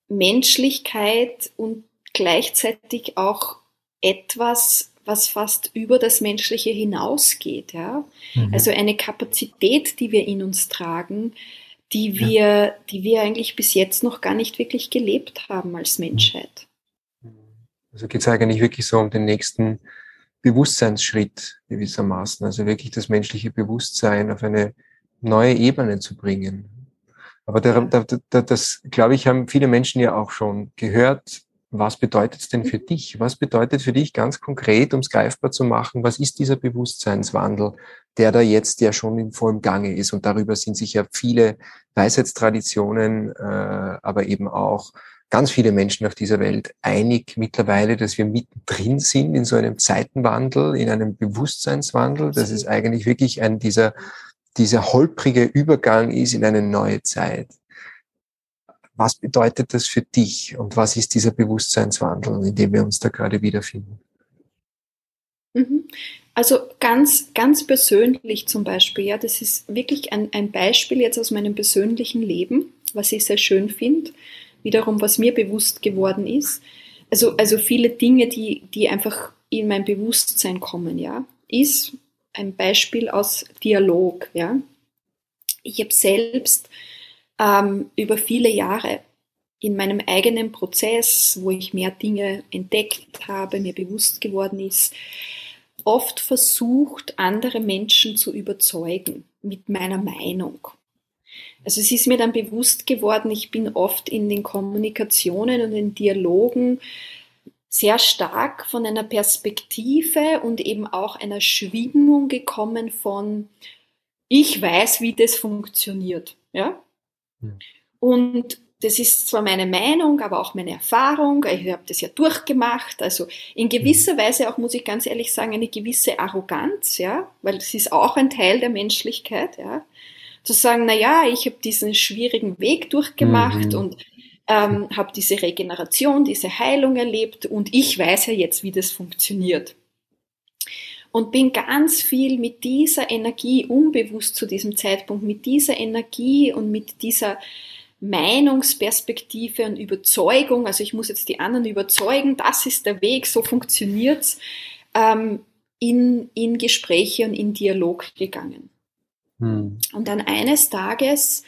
Menschlichkeit und gleichzeitig auch etwas, was fast über das Menschliche hinausgeht. Ja? Mhm. Also eine Kapazität, die wir in uns tragen, die wir, ja. die wir eigentlich bis jetzt noch gar nicht wirklich gelebt haben als Menschheit. Also geht es eigentlich wirklich so um den nächsten Bewusstseinsschritt gewissermaßen, also wirklich das menschliche Bewusstsein auf eine neue Ebene zu bringen. Aber da, da, da, das, glaube ich, haben viele Menschen ja auch schon gehört, was bedeutet es denn für mhm. dich? Was bedeutet für dich ganz konkret, um es greifbar zu machen, was ist dieser Bewusstseinswandel, der da jetzt ja schon in vollem Gange ist? Und darüber sind sich ja viele Weisheitstraditionen, äh, aber eben auch ganz viele Menschen auf dieser Welt einig mittlerweile, dass wir mittendrin sind in so einem Zeitenwandel, in einem Bewusstseinswandel. dass es eigentlich wirklich ein dieser, dieser holprige Übergang ist in eine neue Zeit. Was bedeutet das für dich und was ist dieser Bewusstseinswandel, in dem wir uns da gerade wiederfinden? Mhm. Also ganz, ganz persönlich zum Beispiel, ja, das ist wirklich ein, ein Beispiel jetzt aus meinem persönlichen Leben, was ich sehr schön finde, wiederum, was mir bewusst geworden ist. Also, also viele Dinge, die, die einfach in mein Bewusstsein kommen, ja, ist ein Beispiel aus Dialog, ja. Ich habe selbst ähm, über viele Jahre in meinem eigenen Prozess, wo ich mehr Dinge entdeckt habe, mir bewusst geworden ist, oft versucht, andere Menschen zu überzeugen mit meiner Meinung. Also es ist mir dann bewusst geworden, ich bin oft in den Kommunikationen und den Dialogen sehr stark von einer Perspektive und eben auch einer Schwingung gekommen von ich weiß, wie das funktioniert, ja? Hm. Und das ist zwar meine Meinung, aber auch meine Erfahrung. Ich habe das ja durchgemacht. Also in gewisser mhm. Weise auch, muss ich ganz ehrlich sagen, eine gewisse Arroganz, ja, weil das ist auch ein Teil der Menschlichkeit, ja. Zu sagen, na ja, ich habe diesen schwierigen Weg durchgemacht mhm. und ähm, habe diese Regeneration, diese Heilung erlebt und ich weiß ja jetzt, wie das funktioniert. Und bin ganz viel mit dieser Energie, unbewusst zu diesem Zeitpunkt, mit dieser Energie und mit dieser Meinungsperspektive und Überzeugung, also ich muss jetzt die anderen überzeugen, das ist der Weg, so funktioniert's, ähm, in, in Gespräche und in Dialog gegangen. Hm. Und dann eines Tages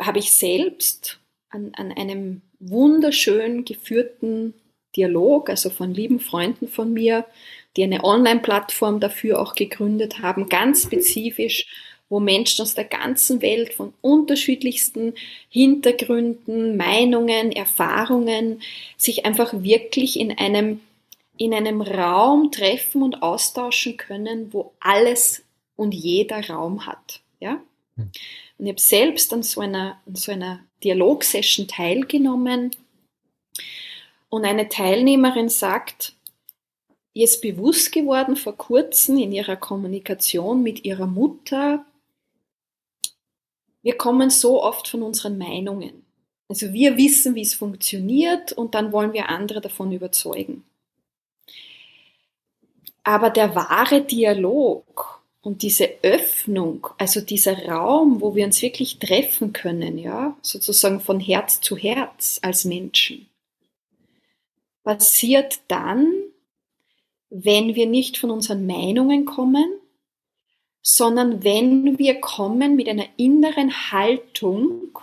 habe ich selbst an, an einem wunderschön geführten Dialog, also von lieben Freunden von mir, die eine Online-Plattform dafür auch gegründet haben, ganz spezifisch wo Menschen aus der ganzen Welt von unterschiedlichsten Hintergründen, Meinungen, Erfahrungen sich einfach wirklich in einem, in einem Raum treffen und austauschen können, wo alles und jeder Raum hat. Ja? Hm. Und ich habe selbst an so einer, an so einer Dialogsession teilgenommen und eine Teilnehmerin sagt, ihr ist bewusst geworden vor kurzem in ihrer Kommunikation mit ihrer Mutter, wir kommen so oft von unseren Meinungen. Also wir wissen, wie es funktioniert und dann wollen wir andere davon überzeugen. Aber der wahre Dialog und diese Öffnung, also dieser Raum, wo wir uns wirklich treffen können, ja, sozusagen von Herz zu Herz als Menschen, passiert dann, wenn wir nicht von unseren Meinungen kommen, sondern wenn wir kommen mit einer inneren Haltung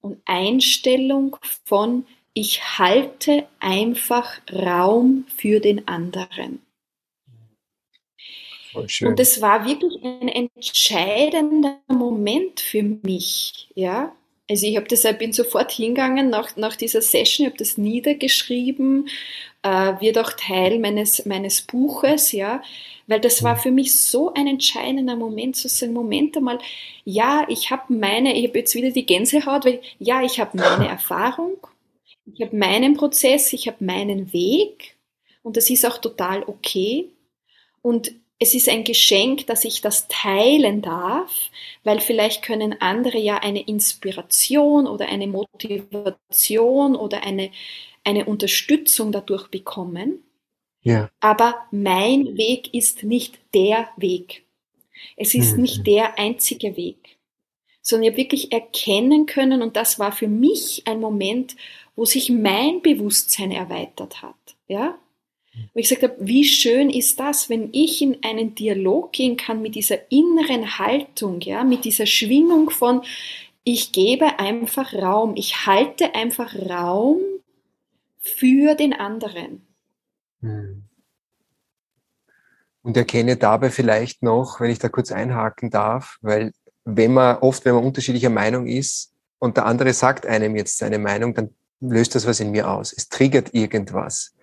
und Einstellung von ich halte einfach Raum für den anderen. Und es war wirklich ein entscheidender Moment für mich, ja. Also ich habe das, ich bin sofort hingegangen nach, nach dieser Session, ich habe das niedergeschrieben, äh, wird auch Teil meines, meines Buches, ja. Weil das war für mich so ein entscheidender Moment zu sagen, Moment einmal, ja, ich habe meine, ich habe jetzt wieder die Gänsehaut, weil ja, ich habe meine Erfahrung, ich habe meinen Prozess, ich habe meinen Weg und das ist auch total okay. Und es ist ein Geschenk, dass ich das teilen darf, weil vielleicht können andere ja eine Inspiration oder eine Motivation oder eine, eine Unterstützung dadurch bekommen. Ja. Aber mein Weg ist nicht der Weg. Es ist mhm. nicht der einzige Weg, sondern ich habe wirklich erkennen können und das war für mich ein Moment, wo sich mein Bewusstsein erweitert hat. Ja? Wo ich gesagt habe, wie schön ist das, wenn ich in einen Dialog gehen kann mit dieser inneren Haltung, ja, mit dieser Schwingung von, ich gebe einfach Raum, ich halte einfach Raum für den anderen. Hm. Und erkenne dabei vielleicht noch, wenn ich da kurz einhaken darf, weil wenn man oft, wenn man unterschiedlicher Meinung ist und der andere sagt einem jetzt seine Meinung, dann löst das was in mir aus. Es triggert irgendwas.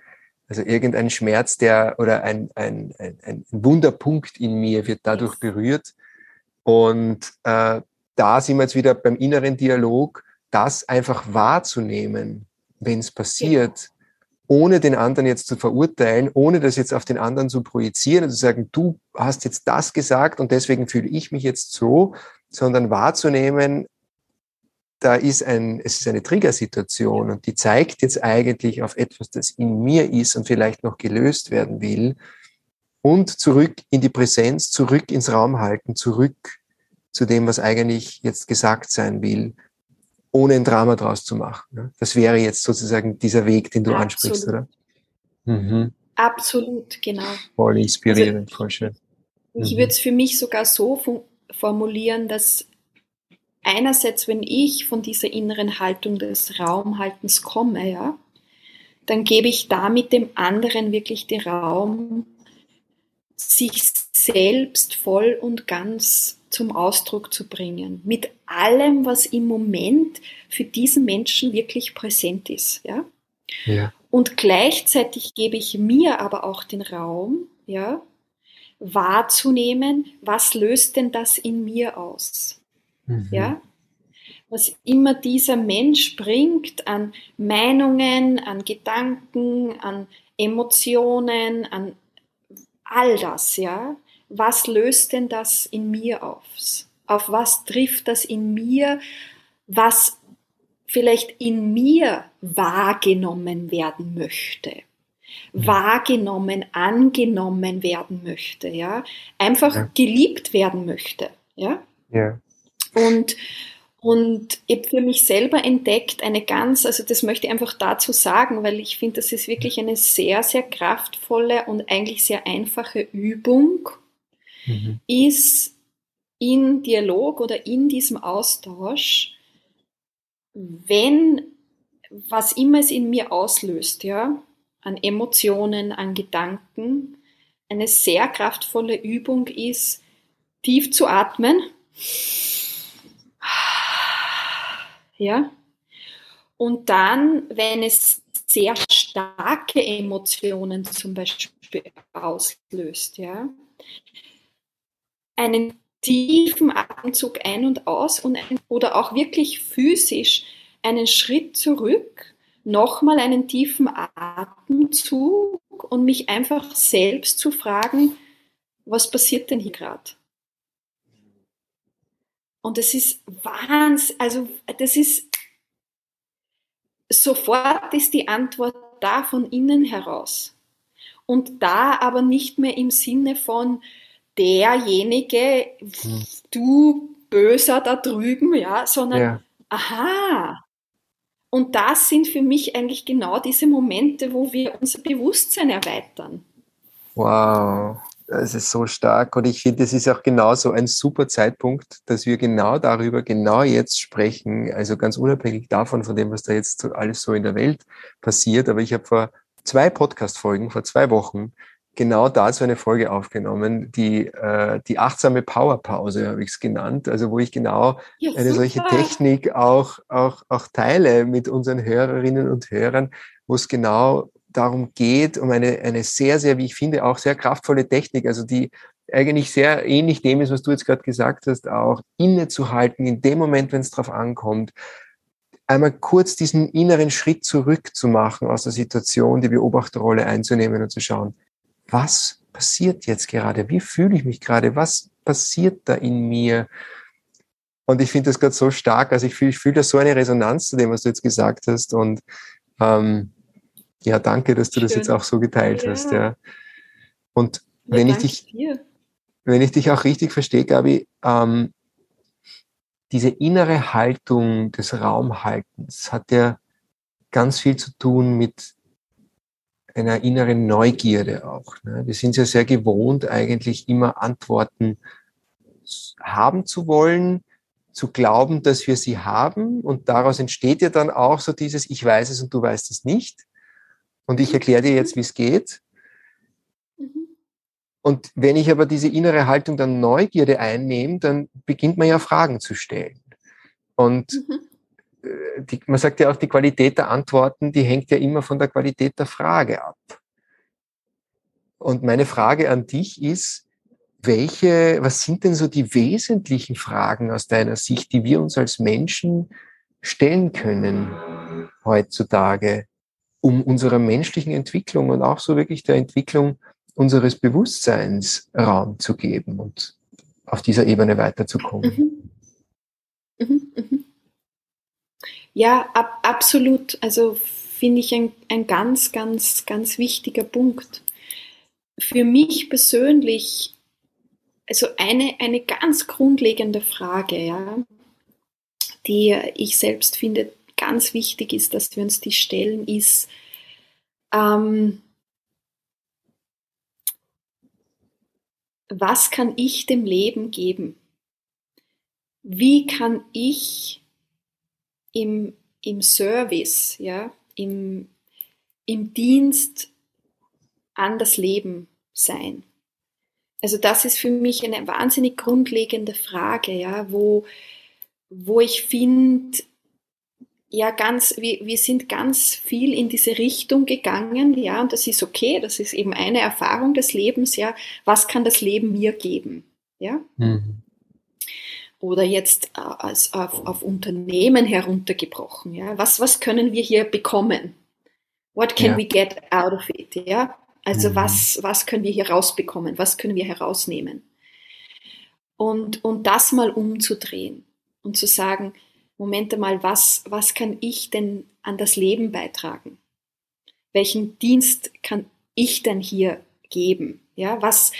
Also irgendein Schmerz, der oder ein, ein, ein, ein Wunderpunkt in mir wird dadurch berührt. Und äh, da sind wir jetzt wieder beim inneren Dialog, das einfach wahrzunehmen, wenn es passiert, ohne den anderen jetzt zu verurteilen, ohne das jetzt auf den anderen zu projizieren und zu sagen, du hast jetzt das gesagt und deswegen fühle ich mich jetzt so, sondern wahrzunehmen, da ist ein, es ist eine Triggersituation und die zeigt jetzt eigentlich auf etwas, das in mir ist und vielleicht noch gelöst werden will und zurück in die Präsenz, zurück ins Raum halten, zurück zu dem, was eigentlich jetzt gesagt sein will, ohne ein Drama draus zu machen. Das wäre jetzt sozusagen dieser Weg, den du Absolut. ansprichst, oder? Mhm. Absolut, genau. Voll inspirierend, also, voll schön. Mhm. Ich würde es für mich sogar so formulieren, dass einerseits, wenn ich von dieser inneren Haltung des Raumhaltens komme, ja, dann gebe ich damit dem anderen wirklich den Raum, sich selbst voll und ganz zum Ausdruck zu bringen. Mit allem, was im Moment für diesen Menschen wirklich präsent ist. Ja? ja. Und gleichzeitig gebe ich mir aber auch den Raum, ja, wahrzunehmen, was löst denn das in mir aus? Mhm. Ja? Was immer dieser Mensch bringt an Meinungen, an Gedanken, an Emotionen, an all das, ja, was löst denn das in mir auf? Auf was trifft das in mir, was vielleicht in mir wahrgenommen werden möchte? wahrgenommen, angenommen werden möchte, ja, einfach ja. geliebt werden möchte, ja. ja. Und und ich habe für mich selber entdeckt eine ganz, also das möchte ich einfach dazu sagen, weil ich finde, das ist wirklich eine sehr, sehr kraftvolle und eigentlich sehr einfache Übung, mhm. ist in Dialog oder in diesem Austausch, wenn was immer es in mir auslöst, ja, an Emotionen, an Gedanken, eine sehr kraftvolle Übung ist, tief zu atmen ja. Und dann, wenn es sehr starke Emotionen zum Beispiel auslöst, ja, einen tiefen Atemzug ein und aus und ein, oder auch wirklich physisch einen Schritt zurück, nochmal einen tiefen Atemzug und mich einfach selbst zu fragen, was passiert denn hier gerade? Und das ist Wahnsinn, also das ist, sofort ist die Antwort da von innen heraus. Und da aber nicht mehr im Sinne von derjenige, hm. du Böser da drüben, ja, sondern ja. aha. Und das sind für mich eigentlich genau diese Momente, wo wir unser Bewusstsein erweitern. Wow. Es ist so stark und ich finde, es ist auch genauso ein super Zeitpunkt, dass wir genau darüber genau jetzt sprechen. Also ganz unabhängig davon, von dem, was da jetzt alles so in der Welt passiert. Aber ich habe vor zwei Podcast-Folgen, vor zwei Wochen, genau dazu eine Folge aufgenommen, die, äh, die achtsame Powerpause habe ich es genannt, also wo ich genau ja, eine solche Technik auch, auch, auch teile mit unseren Hörerinnen und Hörern, wo es genau darum geht, um eine, eine sehr, sehr, wie ich finde, auch sehr kraftvolle Technik, also die eigentlich sehr ähnlich dem ist, was du jetzt gerade gesagt hast, auch innezuhalten in dem Moment, wenn es drauf ankommt, einmal kurz diesen inneren Schritt zurück zu machen aus der Situation, die Beobachterrolle einzunehmen und zu schauen, was passiert jetzt gerade? Wie fühle ich mich gerade? Was passiert da in mir? Und ich finde das gerade so stark. Also ich fühle, ich fühle da so eine Resonanz zu dem, was du jetzt gesagt hast. Und ähm, ja, danke, dass du Schön. das jetzt auch so geteilt ja. hast. Ja. Und ja, wenn ich dich, dir. wenn ich dich auch richtig verstehe, Gabi, ähm, diese innere Haltung des Raumhaltens hat ja ganz viel zu tun mit einer inneren Neugierde auch. Ne? Wir sind ja sehr gewohnt, eigentlich immer Antworten haben zu wollen, zu glauben, dass wir sie haben. Und daraus entsteht ja dann auch so dieses Ich weiß es und du weißt es nicht. Und ich erkläre dir jetzt, wie es geht. Mhm. Und wenn ich aber diese innere Haltung dann Neugierde einnehme, dann beginnt man ja Fragen zu stellen. Und mhm. Äh, die, man sagt ja auch, die Qualität der Antworten, die hängt ja immer von der Qualität der Frage ab. Und meine Frage an dich ist, welche, was sind denn so die wesentlichen Fragen aus deiner Sicht, die wir uns als Menschen stellen können heutzutage? Um unserer menschlichen Entwicklung und auch so wirklich der Entwicklung unseres Bewusstseins Raum zu geben und auf dieser Ebene weiterzukommen. Mhm. Mhm, mhm. Ja, ab, absolut. Also finde ich ein, ein ganz, ganz, ganz wichtiger Punkt. Für mich persönlich, also eine, eine ganz grundlegende Frage, ja, die ich selbst finde ganz wichtig ist, dass wir uns die stellen, ist, ähm, was kann ich dem Leben geben? Wie kann ich im, im Service, ja, im, im Dienst an das Leben sein? Also das ist für mich eine wahnsinnig grundlegende Frage, ja, wo, wo ich finde, ja, ganz, wir, wir sind ganz viel in diese Richtung gegangen, ja, und das ist okay, das ist eben eine Erfahrung des Lebens, ja, was kann das Leben mir geben, ja? Mhm. Oder jetzt äh, als auf, auf Unternehmen heruntergebrochen, ja, was, was können wir hier bekommen? What can ja. we get out of it, ja? Also mhm. was, was können wir hier rausbekommen? Was können wir herausnehmen? Und, und das mal umzudrehen und zu sagen, Moment einmal, was, was kann ich denn an das Leben beitragen? Welchen Dienst kann ich denn hier geben? Ja, was,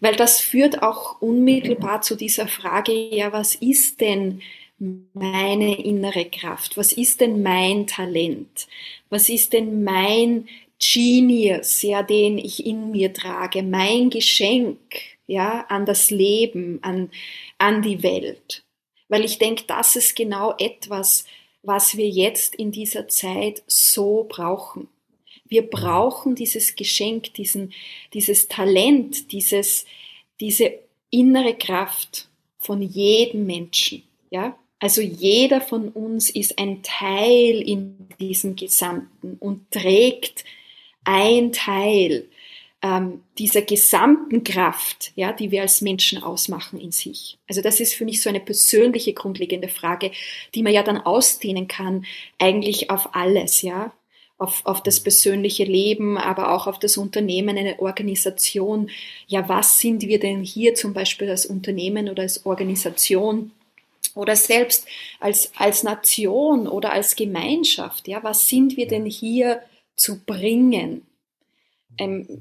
weil das führt auch unmittelbar zu dieser Frage, ja, was ist denn meine innere Kraft? Was ist denn mein Talent? Was ist denn mein Genius, ja, den ich in mir trage? Mein Geschenk, ja, an das Leben, an, an die Welt? Weil ich denke, das ist genau etwas, was wir jetzt in dieser Zeit so brauchen. Wir brauchen dieses Geschenk, diesen, dieses Talent, dieses, diese innere Kraft von jedem Menschen. Ja? Also jeder von uns ist ein Teil in diesem Gesamten und trägt ein Teil ähm, dieser gesamten Kraft, ja, die wir als Menschen ausmachen in sich. Also das ist für mich so eine persönliche grundlegende Frage, die man ja dann ausdehnen kann, eigentlich auf alles, ja, auf, auf das persönliche Leben, aber auch auf das Unternehmen, eine Organisation. Ja, was sind wir denn hier zum Beispiel als Unternehmen oder als Organisation? Oder selbst als, als Nation oder als Gemeinschaft, ja, was sind wir denn hier zu bringen? Ähm,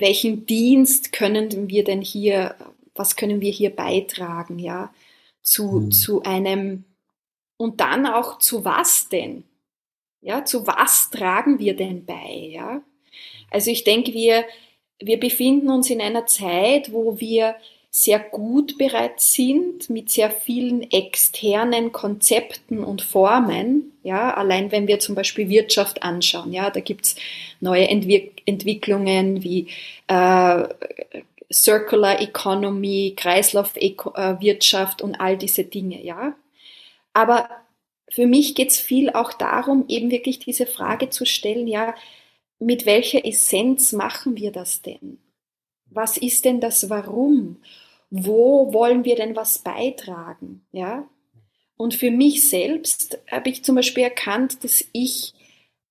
welchen Dienst können wir denn hier, was können wir hier beitragen, ja, zu, mhm. zu einem, und dann auch zu was denn? Ja, zu was tragen wir denn bei, ja? Also ich denke, wir, wir befinden uns in einer Zeit, wo wir sehr gut bereits sind mit sehr vielen externen Konzepten und Formen. Ja, allein wenn wir zum Beispiel Wirtschaft anschauen, ja, da gibt's neue Entwick Entwicklungen wie äh, Circular Economy, Kreislaufwirtschaft und all diese Dinge, ja. Aber für mich geht's viel auch darum, eben wirklich diese Frage zu stellen, ja, mit welcher Essenz machen wir das denn? Was ist denn das Warum? Wo wollen wir denn was beitragen? Ja? Und für mich selbst habe ich zum Beispiel erkannt, dass ich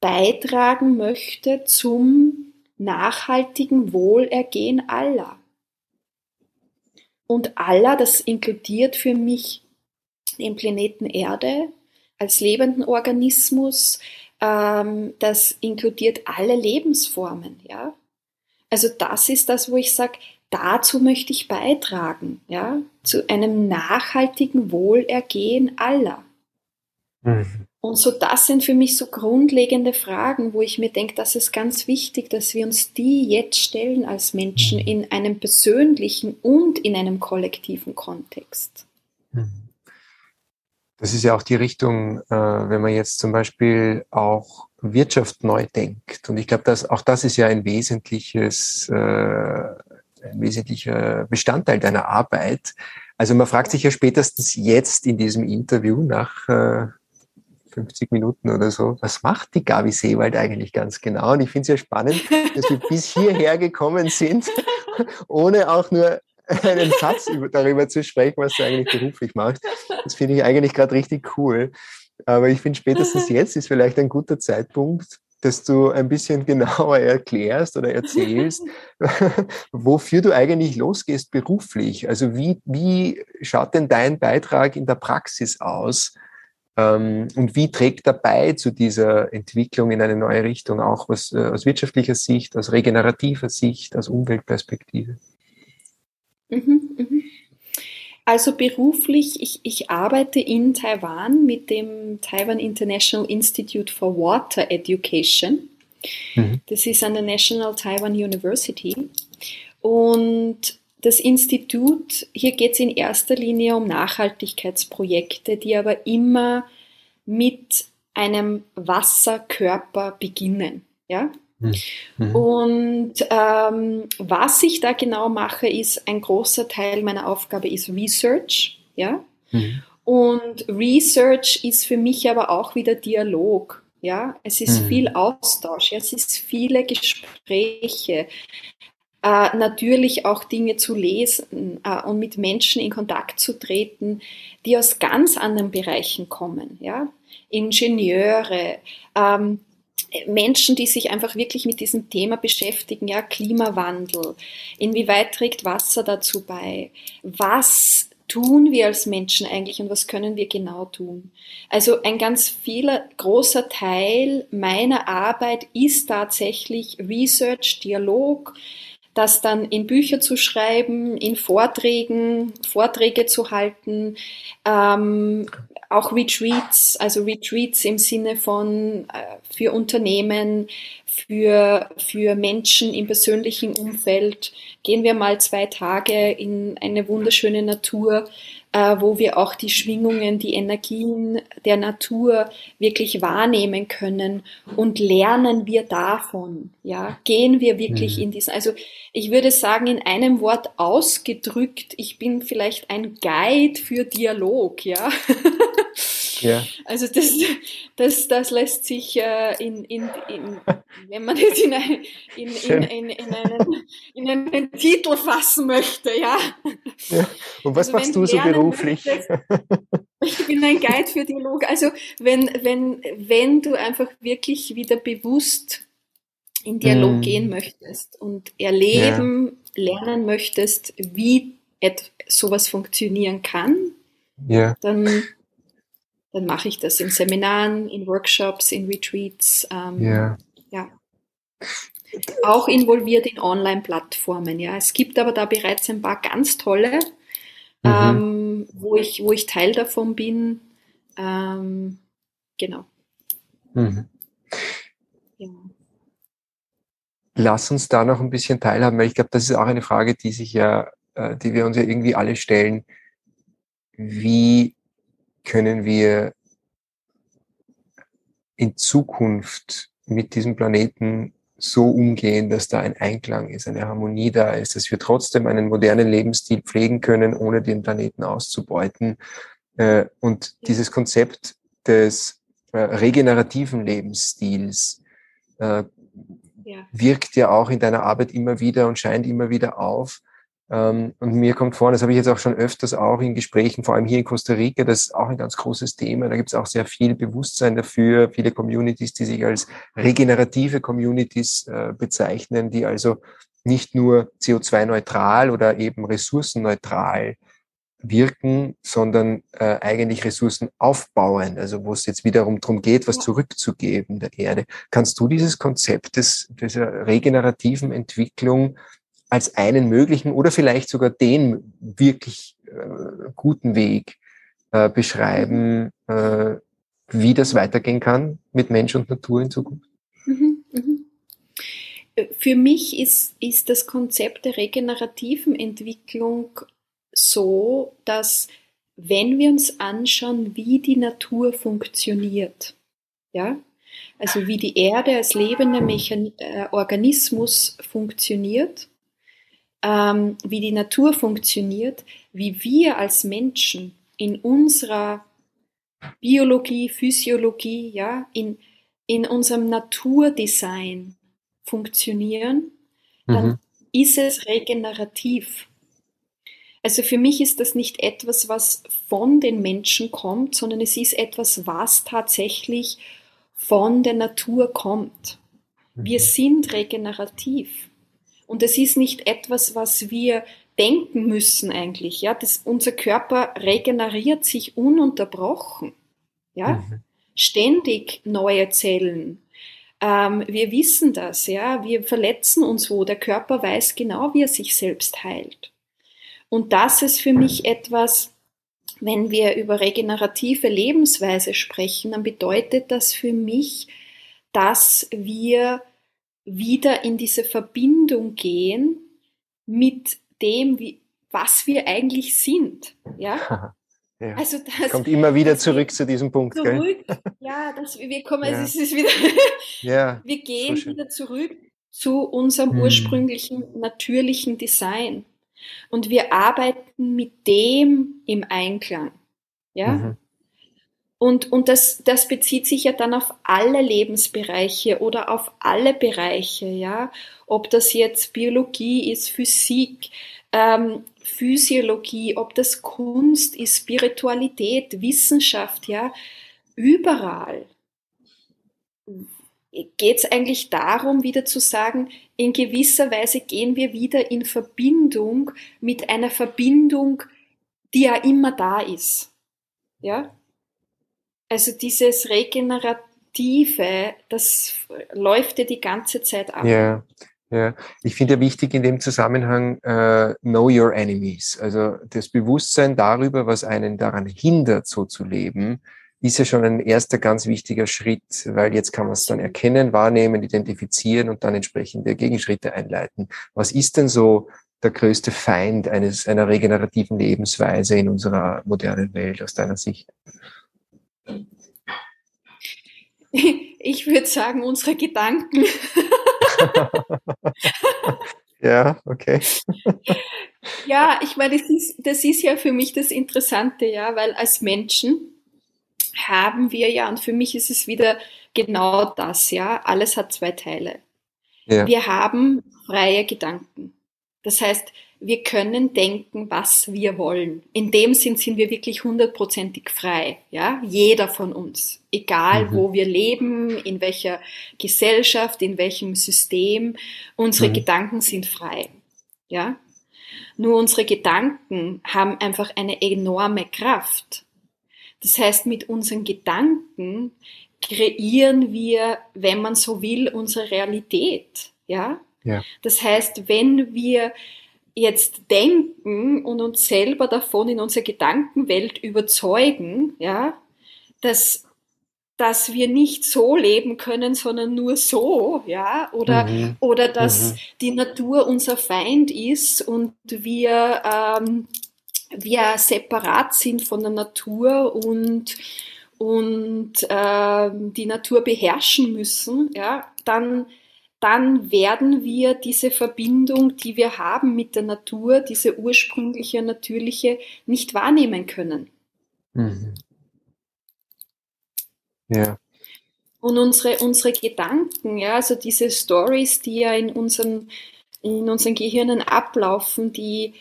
beitragen möchte zum nachhaltigen Wohlergehen aller. Und aller, das inkludiert für mich den Planeten Erde als lebenden Organismus, ähm, das inkludiert alle Lebensformen, ja. Also das ist das, wo ich sage, dazu möchte ich beitragen, ja, zu einem nachhaltigen Wohlergehen aller. Mhm. Und so das sind für mich so grundlegende Fragen, wo ich mir denke, das ist ganz wichtig, dass wir uns die jetzt stellen als Menschen mhm. in einem persönlichen und in einem kollektiven Kontext. Mhm. Das ist ja auch die Richtung, äh, wenn man jetzt zum Beispiel auch Wirtschaft neu denkt. Und ich glaube, dass auch das ist ja ein wesentliches, äh, ein wesentlicher Bestandteil deiner Arbeit. Also man fragt sich ja spätestens jetzt in diesem Interview nach 50 Minuten oder so, was macht die Gabi Seewald eigentlich ganz genau? Und ich finde es ja spannend, dass wir bis hierher gekommen sind, ohne auch nur einen Satz darüber zu sprechen, was du eigentlich beruflich machst. Das finde ich eigentlich gerade richtig cool. Aber ich finde, spätestens jetzt ist vielleicht ein guter Zeitpunkt, dass du ein bisschen genauer erklärst oder erzählst, wofür du eigentlich losgehst beruflich. Also wie, wie schaut denn dein Beitrag in der Praxis aus? Ähm, und wie trägt dabei zu dieser Entwicklung in eine neue Richtung, auch was, äh, aus wirtschaftlicher Sicht, aus regenerativer Sicht, aus Umweltperspektive? Mhm, mhm. Also beruflich, ich, ich arbeite in Taiwan mit dem Taiwan International Institute for Water Education. Mhm. Das ist an der National Taiwan University. Und das Institut, hier geht es in erster Linie um Nachhaltigkeitsprojekte, die aber immer mit einem Wasserkörper beginnen. Ja? Mhm. mhm. Und ähm, was ich da genau mache, ist ein großer Teil meiner Aufgabe ist Research. Ja? Mhm. Und Research ist für mich aber auch wieder Dialog. Ja, es ist mhm. viel Austausch, ja? es ist viele Gespräche, äh, natürlich auch Dinge zu lesen äh, und mit Menschen in Kontakt zu treten, die aus ganz anderen Bereichen kommen. Ja? Ingenieure, ähm, Menschen, die sich einfach wirklich mit diesem Thema beschäftigen, ja, Klimawandel, inwieweit trägt Wasser dazu bei, was tun wir als Menschen eigentlich und was können wir genau tun? Also ein ganz vieler großer Teil meiner Arbeit ist tatsächlich Research, Dialog, das dann in Bücher zu schreiben, in Vorträgen, Vorträge zu halten, ähm, auch Retreats, also Retreats im Sinne von äh, für Unternehmen, für, für Menschen im persönlichen Umfeld. Gehen wir mal zwei Tage in eine wunderschöne Natur, äh, wo wir auch die Schwingungen, die Energien der Natur wirklich wahrnehmen können und lernen wir davon. Ja, gehen wir wirklich mhm. in diesen, also ich würde sagen, in einem Wort ausgedrückt, ich bin vielleicht ein Guide für Dialog, ja. Ja. Also das, das, das lässt sich äh, in, in, in, wenn man es in, ein, in, in, in, in, einen, in einen Titel fassen möchte, ja. ja. Und was also machst du so beruflich? Möchtest, ich bin ein Guide für Dialog. Also wenn, wenn, wenn du einfach wirklich wieder bewusst in Dialog mm. gehen möchtest und erleben, ja. lernen möchtest, wie sowas funktionieren kann, ja. dann dann mache ich das in Seminaren, in Workshops, in Retreats. Ähm, yeah. Ja. Auch involviert in Online-Plattformen. Ja, es gibt aber da bereits ein paar ganz tolle, mhm. ähm, wo ich wo ich Teil davon bin. Ähm, genau. Mhm. Ja. Lass uns da noch ein bisschen teilhaben, weil ich glaube, das ist auch eine Frage, die sich ja, äh, die wir uns ja irgendwie alle stellen. Wie können wir in Zukunft mit diesem Planeten so umgehen, dass da ein Einklang ist, eine Harmonie da ist, dass wir trotzdem einen modernen Lebensstil pflegen können, ohne den Planeten auszubeuten. Äh, und dieses Konzept des äh, regenerativen Lebensstils äh, wirkt ja auch in deiner Arbeit immer wieder und scheint immer wieder auf. Ähm, und mir kommt vor, das habe ich jetzt auch schon öfters auch in Gesprächen, vor allem hier in Costa Rica, das ist auch ein ganz großes Thema. Da gibt es auch sehr viel Bewusstsein dafür, viele Communities, die sich als regenerative Communities äh, bezeichnen, die also nicht nur CO2-neutral oder eben ressourcenneutral wirken, sondern äh, eigentlich Ressourcen aufbauen, also wo es jetzt wiederum darum geht, was zurückzugeben der Erde. Kannst du dieses Konzept des, dieser regenerativen Entwicklung als einen möglichen oder vielleicht sogar den wirklich äh, guten Weg äh, beschreiben, äh, wie das weitergehen kann mit Mensch und Natur in Zukunft? Mhm, mhm. Für mich ist, ist das Konzept der regenerativen Entwicklung so, dass wenn wir uns anschauen, wie die Natur funktioniert, ja, also wie die Erde als lebender Mechan äh, Organismus funktioniert, ähm, wie die Natur funktioniert, wie wir als Menschen in unserer Biologie, Physiologie, ja, in, in unserem Naturdesign funktionieren, dann mhm. ist es regenerativ. Also für mich ist das nicht etwas, was von den Menschen kommt, sondern es ist etwas, was tatsächlich von der Natur kommt. Wir mhm. sind regenerativ. Und es ist nicht etwas, was wir denken müssen eigentlich. Ja, das, unser Körper regeneriert sich ununterbrochen. Ja? Mhm. Ständig neue Zellen. Ähm, wir wissen das, ja. Wir verletzen uns wo. Der Körper weiß genau, wie er sich selbst heilt. Und das ist für mich etwas, wenn wir über regenerative Lebensweise sprechen, dann bedeutet das für mich, dass wir wieder in diese Verbindung gehen mit dem, wie, was wir eigentlich sind. Ja? ja. Also das kommt immer wieder zurück zu diesem Punkt. Zurück, gell? ja, das, wir kommen, ja. es ist wieder, ja, wir gehen so wieder zurück zu unserem hm. ursprünglichen natürlichen Design. Und wir arbeiten mit dem im Einklang. Ja? Mhm. Und, und das, das bezieht sich ja dann auf alle Lebensbereiche oder auf alle Bereiche, ja. Ob das jetzt Biologie ist, Physik, ähm, Physiologie, ob das Kunst ist, Spiritualität, Wissenschaft, ja. Überall geht es eigentlich darum, wieder zu sagen, in gewisser Weise gehen wir wieder in Verbindung mit einer Verbindung, die ja immer da ist. Ja? Also dieses Regenerative, das läuft ja die ganze Zeit ab. Ja, ja. Ich finde ja wichtig in dem Zusammenhang äh, Know Your Enemies. Also das Bewusstsein darüber, was einen daran hindert, so zu leben, ist ja schon ein erster ganz wichtiger Schritt, weil jetzt kann man es dann erkennen, wahrnehmen, identifizieren und dann entsprechende Gegenschritte einleiten. Was ist denn so der größte Feind eines, einer regenerativen Lebensweise in unserer modernen Welt aus deiner Sicht? Ich würde sagen, unsere Gedanken. ja, okay. ja, ich meine, das ist, das ist ja für mich das Interessante, ja, weil als Menschen haben wir ja, und für mich ist es wieder genau das, ja, alles hat zwei Teile. Ja. Wir haben freie Gedanken. Das heißt, wir können denken, was wir wollen. In dem Sinn sind wir wirklich hundertprozentig frei, ja, jeder von uns, egal mhm. wo wir leben, in welcher Gesellschaft, in welchem System, unsere mhm. Gedanken sind frei, ja. Nur unsere Gedanken haben einfach eine enorme Kraft. Das heißt, mit unseren Gedanken kreieren wir, wenn man so will, unsere Realität. Ja? Ja. Das heißt, wenn wir jetzt denken und uns selber davon in unserer Gedankenwelt überzeugen, ja, dass dass wir nicht so leben können, sondern nur so, ja, oder, mhm. oder dass mhm. die Natur unser Feind ist und wir ähm, wir separat sind von der Natur und, und äh, die Natur beherrschen müssen, ja, dann, dann werden wir diese Verbindung, die wir haben mit der Natur, diese ursprüngliche, natürliche, nicht wahrnehmen können. Mhm. Ja. Und unsere, unsere Gedanken, ja, also diese Stories, die ja in unseren, in unseren Gehirnen ablaufen, die,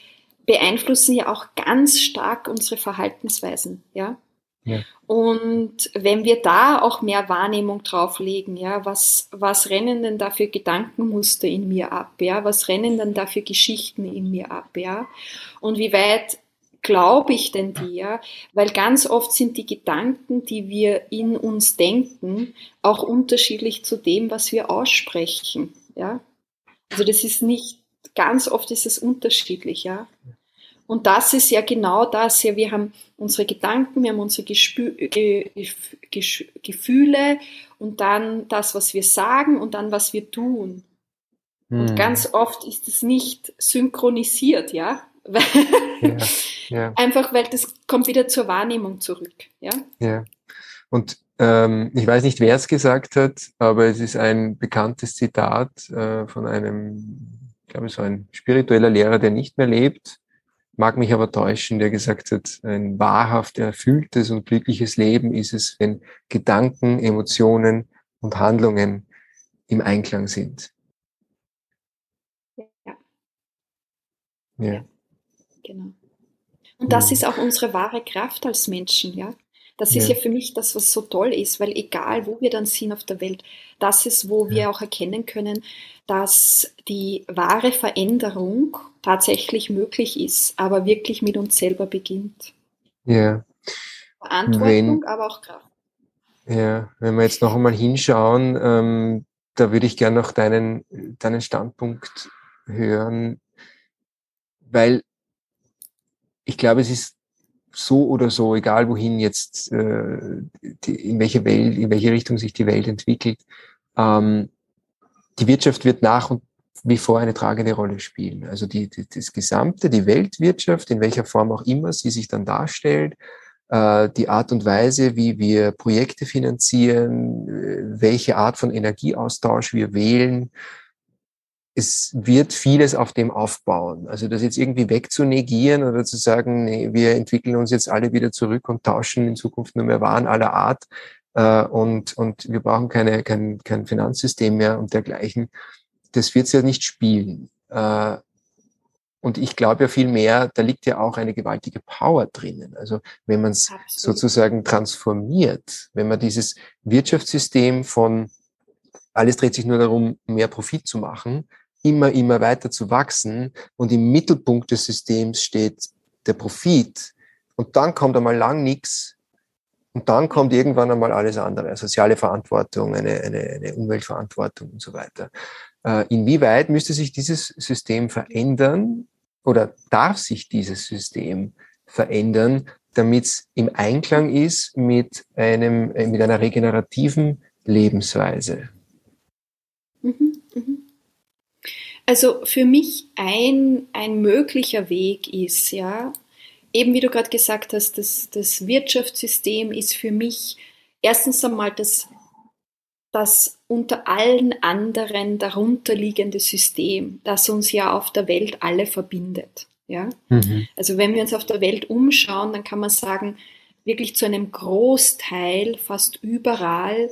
beeinflussen ja auch ganz stark unsere Verhaltensweisen, ja. Ja. Und wenn wir da auch mehr Wahrnehmung drauflegen, ja, was, was rennen denn da für Gedankenmuster in mir ab, ja, was rennen denn da für Geschichten in mir ab, ja, und wie weit glaube ich denn die, ja, weil ganz oft sind die Gedanken, die wir in uns denken, auch unterschiedlich zu dem, was wir aussprechen, ja. Also das ist nicht, ganz oft ist es unterschiedlich, ja. Und das ist ja genau das. Ja, wir haben unsere Gedanken, wir haben unsere Gespü Ge Ge Gefühle und dann das, was wir sagen und dann, was wir tun. Hm. Und ganz oft ist es nicht synchronisiert, ja. ja, ja. Einfach weil das kommt wieder zur Wahrnehmung zurück, ja. Ja. Und ähm, ich weiß nicht, wer es gesagt hat, aber es ist ein bekanntes Zitat äh, von einem, ich glaube, so ein spiritueller Lehrer, der nicht mehr lebt mag mich aber täuschen, der gesagt hat, ein wahrhaft erfülltes und glückliches Leben ist es, wenn Gedanken, Emotionen und Handlungen im Einklang sind. Ja. Ja. ja genau. Und das ist auch unsere wahre Kraft als Menschen, ja. Das ist ja. ja für mich das, was so toll ist, weil egal, wo wir dann sind auf der Welt, das ist, wo wir auch erkennen können, dass die wahre Veränderung tatsächlich möglich ist, aber wirklich mit uns selber beginnt. Ja. Verantwortung, Wenn, aber auch Kraft. Ja, wenn wir jetzt noch einmal hinschauen, ähm, da würde ich gerne noch deinen, deinen Standpunkt hören, weil ich glaube, es ist so oder so, egal wohin jetzt, äh, die, in welche Welt, in welche Richtung sich die Welt entwickelt, ähm, die Wirtschaft wird nach und wie vor eine tragende Rolle spielen. Also die, die, das gesamte, die Weltwirtschaft, in welcher Form auch immer sie sich dann darstellt, äh, die Art und Weise, wie wir Projekte finanzieren, äh, welche Art von Energieaustausch wir wählen, es wird vieles auf dem aufbauen. Also das jetzt irgendwie wegzunegieren oder zu sagen, nee, wir entwickeln uns jetzt alle wieder zurück und tauschen in Zukunft nur mehr Waren aller Art äh, und, und wir brauchen keine, kein, kein Finanzsystem mehr und dergleichen. Das wird es ja nicht spielen. Äh, und ich glaube ja viel mehr, da liegt ja auch eine gewaltige Power drinnen. Also wenn man es sozusagen transformiert, wenn man dieses Wirtschaftssystem von alles dreht sich nur darum, mehr Profit zu machen, immer, immer weiter zu wachsen und im Mittelpunkt des Systems steht der Profit und dann kommt einmal lang nichts und dann kommt irgendwann einmal alles andere, soziale Verantwortung, eine, eine, eine Umweltverantwortung und so weiter. Äh, inwieweit müsste sich dieses System verändern oder darf sich dieses System verändern, damit es im Einklang ist mit einem, äh, mit einer regenerativen Lebensweise? Mhm. Also für mich ein, ein möglicher Weg ist, ja, eben wie du gerade gesagt hast, das, das Wirtschaftssystem ist für mich erstens einmal das, das unter allen anderen darunterliegende System, das uns ja auf der Welt alle verbindet. Ja? Mhm. Also wenn wir uns auf der Welt umschauen, dann kann man sagen, wirklich zu einem Großteil, fast überall,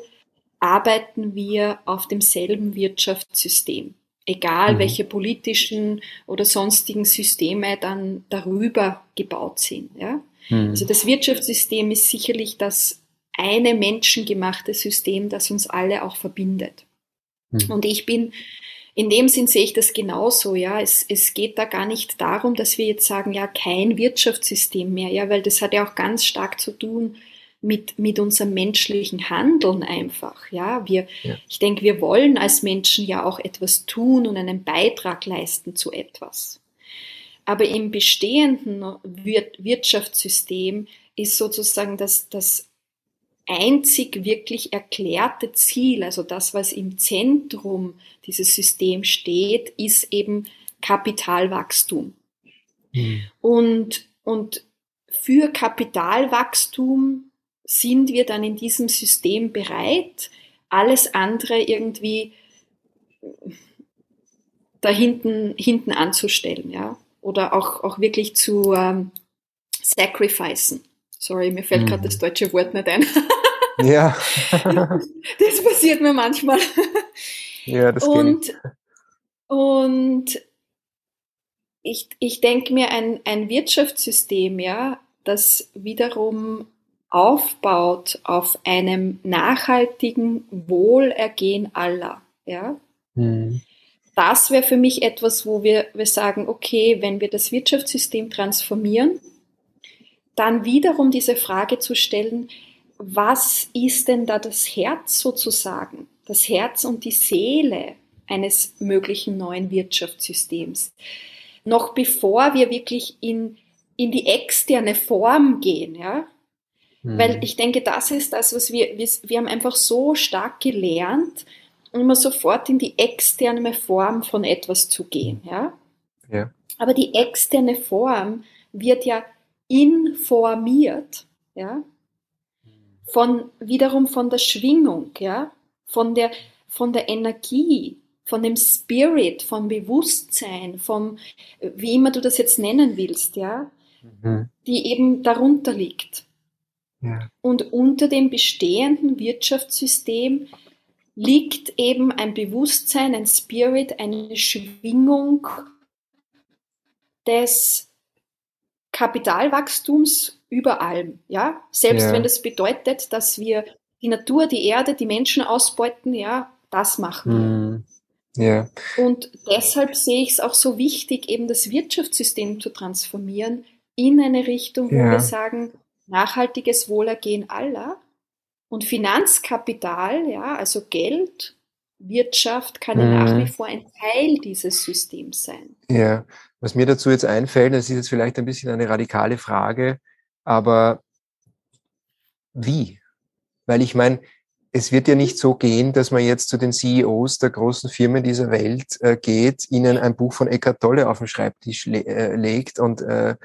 arbeiten wir auf demselben Wirtschaftssystem egal mhm. welche politischen oder sonstigen Systeme dann darüber gebaut sind. Ja? Mhm. Also das Wirtschaftssystem ist sicherlich das eine menschengemachte System, das uns alle auch verbindet. Mhm. Und ich bin, in dem Sinn sehe ich das genauso, ja. Es, es geht da gar nicht darum, dass wir jetzt sagen, ja, kein Wirtschaftssystem mehr, ja, weil das hat ja auch ganz stark zu tun mit, mit unserem menschlichen Handeln einfach. Ja, wir, ja. ich denke, wir wollen als Menschen ja auch etwas tun und einen Beitrag leisten zu etwas. Aber im bestehenden Wirtschaftssystem ist sozusagen das, das einzig wirklich erklärte Ziel, also das, was im Zentrum dieses Systems steht, ist eben Kapitalwachstum. Mhm. Und, und für Kapitalwachstum sind wir dann in diesem System bereit, alles andere irgendwie da hinten, hinten anzustellen, ja. Oder auch, auch wirklich zu ähm, sacrificen. Sorry, mir fällt mhm. gerade das deutsche Wort nicht ein. ja. das passiert mir manchmal. Ja, das und, und ich, ich denke mir, ein, ein Wirtschaftssystem, ja, das wiederum aufbaut auf einem nachhaltigen Wohlergehen aller. Ja? Mhm. Das wäre für mich etwas, wo wir, wir sagen, okay, wenn wir das Wirtschaftssystem transformieren, dann wiederum diese Frage zu stellen, was ist denn da das Herz sozusagen, das Herz und die Seele eines möglichen neuen Wirtschaftssystems? Noch bevor wir wirklich in, in die externe Form gehen, ja, weil mhm. ich denke, das ist das, was wir, wir, wir haben einfach so stark gelernt, immer sofort in die externe Form von etwas zu gehen. Ja? ja. Aber die externe Form wird ja informiert, ja, von, wiederum von der Schwingung, ja, von der, von der Energie, von dem Spirit, vom Bewusstsein, vom, wie immer du das jetzt nennen willst, ja, mhm. die eben darunter liegt. Und unter dem bestehenden Wirtschaftssystem liegt eben ein Bewusstsein, ein Spirit, eine Schwingung des Kapitalwachstums über allem. Ja? Selbst ja. wenn das bedeutet, dass wir die Natur, die Erde, die Menschen ausbeuten, ja, das machen wir. Mm. Ja. Und deshalb sehe ich es auch so wichtig, eben das Wirtschaftssystem zu transformieren in eine Richtung, wo ja. wir sagen, nachhaltiges Wohlergehen aller Und Finanzkapital, ja, also Geld, Wirtschaft kann mhm. nach wie vor ein Teil dieses Systems sein. Ja, was mir dazu jetzt einfällt, das ist jetzt vielleicht ein bisschen eine radikale Frage, aber wie? Weil ich meine, es wird ja nicht so gehen, dass man jetzt zu den CEOs der großen Firmen dieser Welt äh, geht, ihnen ein Buch von Eckhart Tolle auf den Schreibtisch le äh, legt und äh,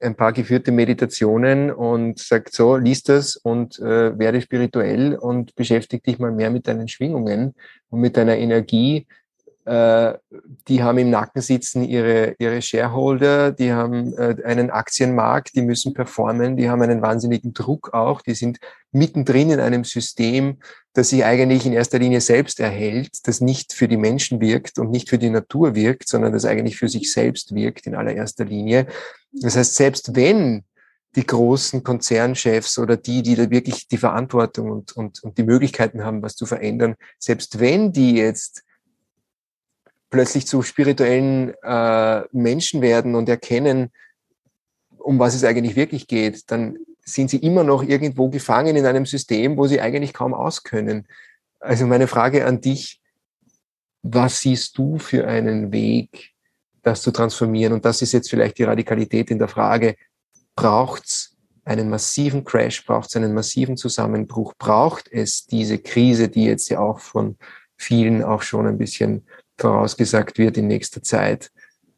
ein paar geführte Meditationen und sagt so, lies das und äh, werde spirituell und beschäftige dich mal mehr mit deinen Schwingungen und mit deiner Energie. Äh, die haben im Nacken sitzen ihre, ihre Shareholder, die haben äh, einen Aktienmarkt, die müssen performen, die haben einen wahnsinnigen Druck auch, die sind mittendrin in einem System, das sich eigentlich in erster Linie selbst erhält, das nicht für die Menschen wirkt und nicht für die Natur wirkt, sondern das eigentlich für sich selbst wirkt in allererster Linie. Das heißt, selbst wenn die großen Konzernchefs oder die, die da wirklich die Verantwortung und, und, und die Möglichkeiten haben, was zu verändern, selbst wenn die jetzt plötzlich zu spirituellen äh, Menschen werden und erkennen, um was es eigentlich wirklich geht, dann sind sie immer noch irgendwo gefangen in einem System, wo sie eigentlich kaum auskönnen. Also meine Frage an dich, was siehst du für einen Weg, das zu transformieren. Und das ist jetzt vielleicht die Radikalität in der Frage, braucht es einen massiven Crash, braucht es einen massiven Zusammenbruch, braucht es diese Krise, die jetzt ja auch von vielen auch schon ein bisschen vorausgesagt wird in nächster Zeit,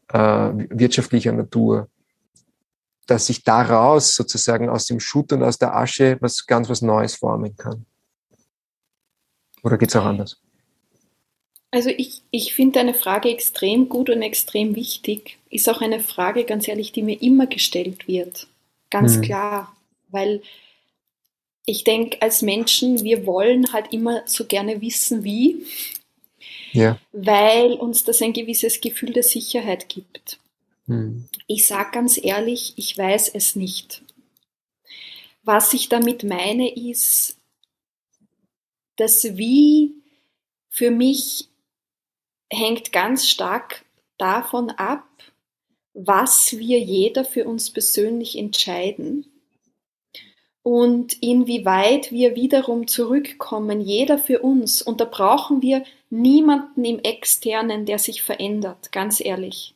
äh, wirtschaftlicher Natur, dass sich daraus sozusagen aus dem Schutt und aus der Asche was ganz was Neues formen kann. Oder geht es auch anders? Also ich, ich finde deine Frage extrem gut und extrem wichtig. Ist auch eine Frage, ganz ehrlich, die mir immer gestellt wird. Ganz mhm. klar. Weil ich denke, als Menschen, wir wollen halt immer so gerne wissen, wie. Ja. Weil uns das ein gewisses Gefühl der Sicherheit gibt. Mhm. Ich sage ganz ehrlich, ich weiß es nicht. Was ich damit meine, ist, dass Wie für mich hängt ganz stark davon ab, was wir jeder für uns persönlich entscheiden und inwieweit wir wiederum zurückkommen, jeder für uns. Und da brauchen wir niemanden im externen, der sich verändert, ganz ehrlich.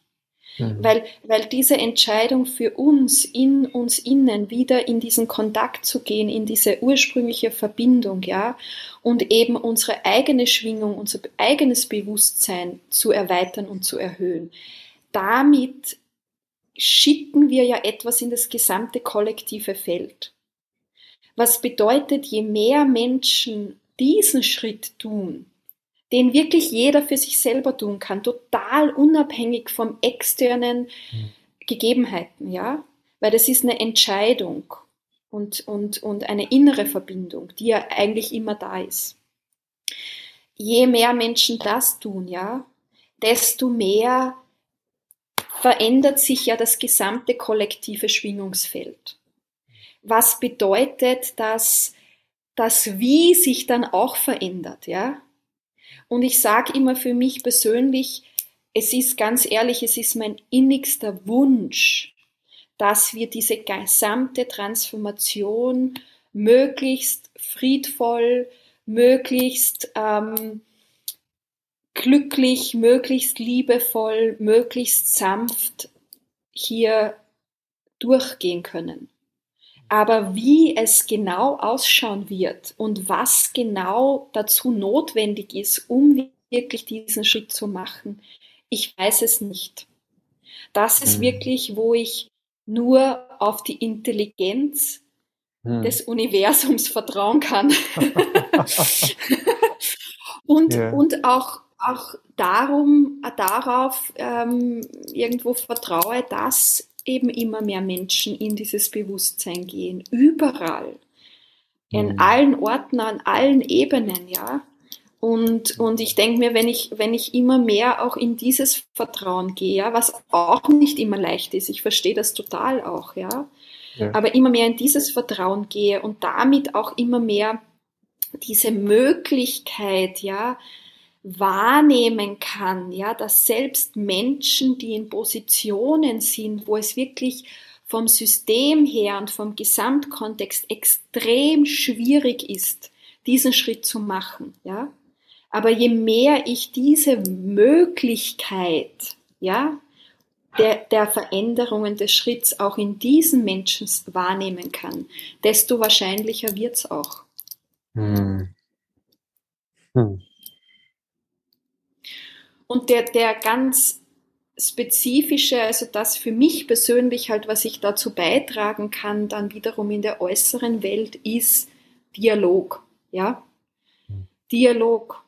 Mhm. Weil, weil diese Entscheidung für uns, in uns innen, wieder in diesen Kontakt zu gehen, in diese ursprüngliche Verbindung, ja, und eben unsere eigene Schwingung, unser eigenes Bewusstsein zu erweitern und zu erhöhen. Damit schicken wir ja etwas in das gesamte kollektive Feld. Was bedeutet, je mehr Menschen diesen Schritt tun, den wirklich jeder für sich selber tun kann, total unabhängig vom externen mhm. Gegebenheiten, ja, weil das ist eine Entscheidung und, und, und eine innere Verbindung, die ja eigentlich immer da ist. Je mehr Menschen das tun, ja, desto mehr verändert sich ja das gesamte kollektive Schwingungsfeld. Was bedeutet, dass das Wie sich dann auch verändert, ja? Und ich sage immer für mich persönlich, es ist ganz ehrlich, es ist mein innigster Wunsch, dass wir diese gesamte Transformation möglichst friedvoll, möglichst ähm, glücklich, möglichst liebevoll, möglichst sanft hier durchgehen können. Aber wie es genau ausschauen wird und was genau dazu notwendig ist, um wirklich diesen Schritt zu machen, ich weiß es nicht. Das ist mhm. wirklich, wo ich nur auf die Intelligenz mhm. des Universums vertrauen kann. und, yeah. und auch, auch darum, darauf ähm, irgendwo vertraue, dass eben immer mehr Menschen in dieses Bewusstsein gehen. Überall. In mhm. allen Orten, an allen Ebenen, ja. Und, und ich denke mir, wenn ich, wenn ich immer mehr auch in dieses Vertrauen gehe, ja, was auch nicht immer leicht ist, ich verstehe das total auch, ja, ja. aber immer mehr in dieses Vertrauen gehe und damit auch immer mehr diese Möglichkeit, ja, wahrnehmen kann, ja, dass selbst Menschen, die in Positionen sind, wo es wirklich vom System her und vom Gesamtkontext extrem schwierig ist, diesen Schritt zu machen, ja. Aber je mehr ich diese Möglichkeit, ja, der, der Veränderungen des Schritts auch in diesen Menschen wahrnehmen kann, desto wahrscheinlicher wird's auch. Hm. Hm. Und der, der ganz spezifische, also das für mich persönlich halt, was ich dazu beitragen kann, dann wiederum in der äußeren Welt, ist Dialog. Ja? Dialog.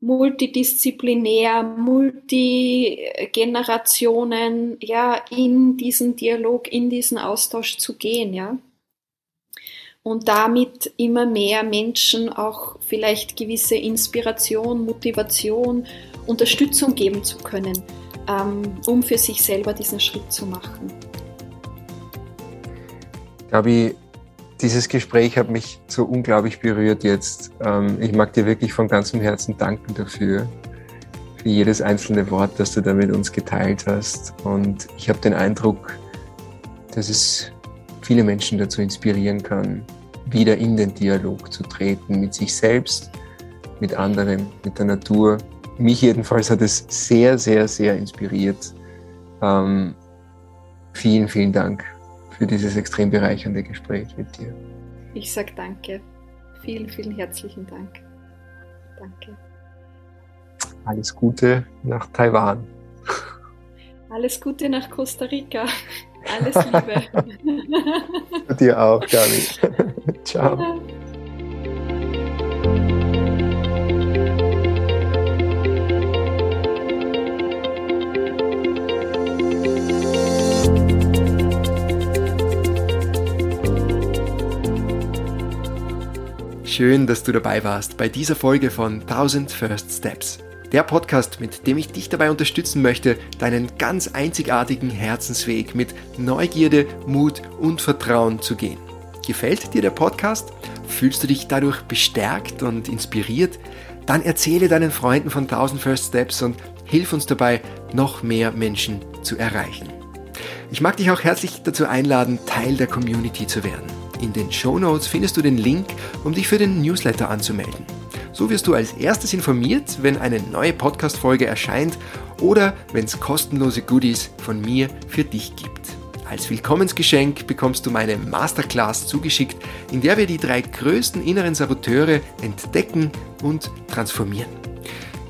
Multidisziplinär, Multigenerationen, ja, in diesen Dialog, in diesen Austausch zu gehen, ja. Und damit immer mehr Menschen auch vielleicht gewisse Inspiration, Motivation, Unterstützung geben zu können ähm, um für sich selber diesen Schritt zu machen. Gabi, dieses Gespräch hat mich so unglaublich berührt jetzt. Ähm, ich mag dir wirklich von ganzem Herzen danken dafür, für jedes einzelne Wort, das du da mit uns geteilt hast. Und ich habe den Eindruck, dass es viele Menschen dazu inspirieren kann, wieder in den Dialog zu treten mit sich selbst, mit anderen, mit der Natur mich jedenfalls hat es sehr, sehr, sehr inspiriert. Ähm, vielen, vielen Dank für dieses extrem bereichernde Gespräch mit dir. Ich sage danke. Vielen, vielen herzlichen Dank. Danke. Alles Gute nach Taiwan. Alles Gute nach Costa Rica. Alles Liebe. dir auch, Gabi. Ciao. Schön, dass du dabei warst bei dieser Folge von 1000 First Steps. Der Podcast, mit dem ich dich dabei unterstützen möchte, deinen ganz einzigartigen Herzensweg mit Neugierde, Mut und Vertrauen zu gehen. Gefällt dir der Podcast? Fühlst du dich dadurch bestärkt und inspiriert? Dann erzähle deinen Freunden von 1000 First Steps und hilf uns dabei, noch mehr Menschen zu erreichen. Ich mag dich auch herzlich dazu einladen, Teil der Community zu werden. In den Show Notes findest du den Link, um dich für den Newsletter anzumelden. So wirst du als erstes informiert, wenn eine neue Podcast-Folge erscheint oder wenn es kostenlose Goodies von mir für dich gibt. Als Willkommensgeschenk bekommst du meine Masterclass zugeschickt, in der wir die drei größten inneren Saboteure entdecken und transformieren.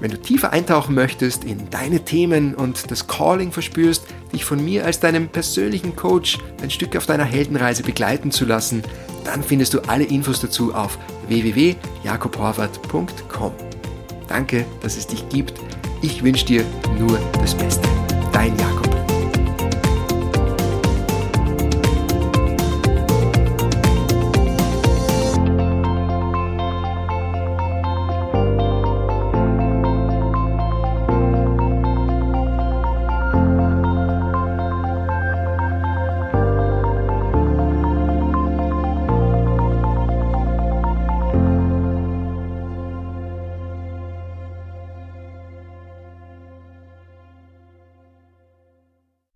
Wenn du tiefer eintauchen möchtest in deine Themen und das Calling verspürst, dich von mir als deinem persönlichen Coach ein Stück auf deiner Heldenreise begleiten zu lassen, dann findest du alle Infos dazu auf www.jakobhorvath.com. Danke, dass es dich gibt. Ich wünsche dir nur das Beste. Dein Jakob.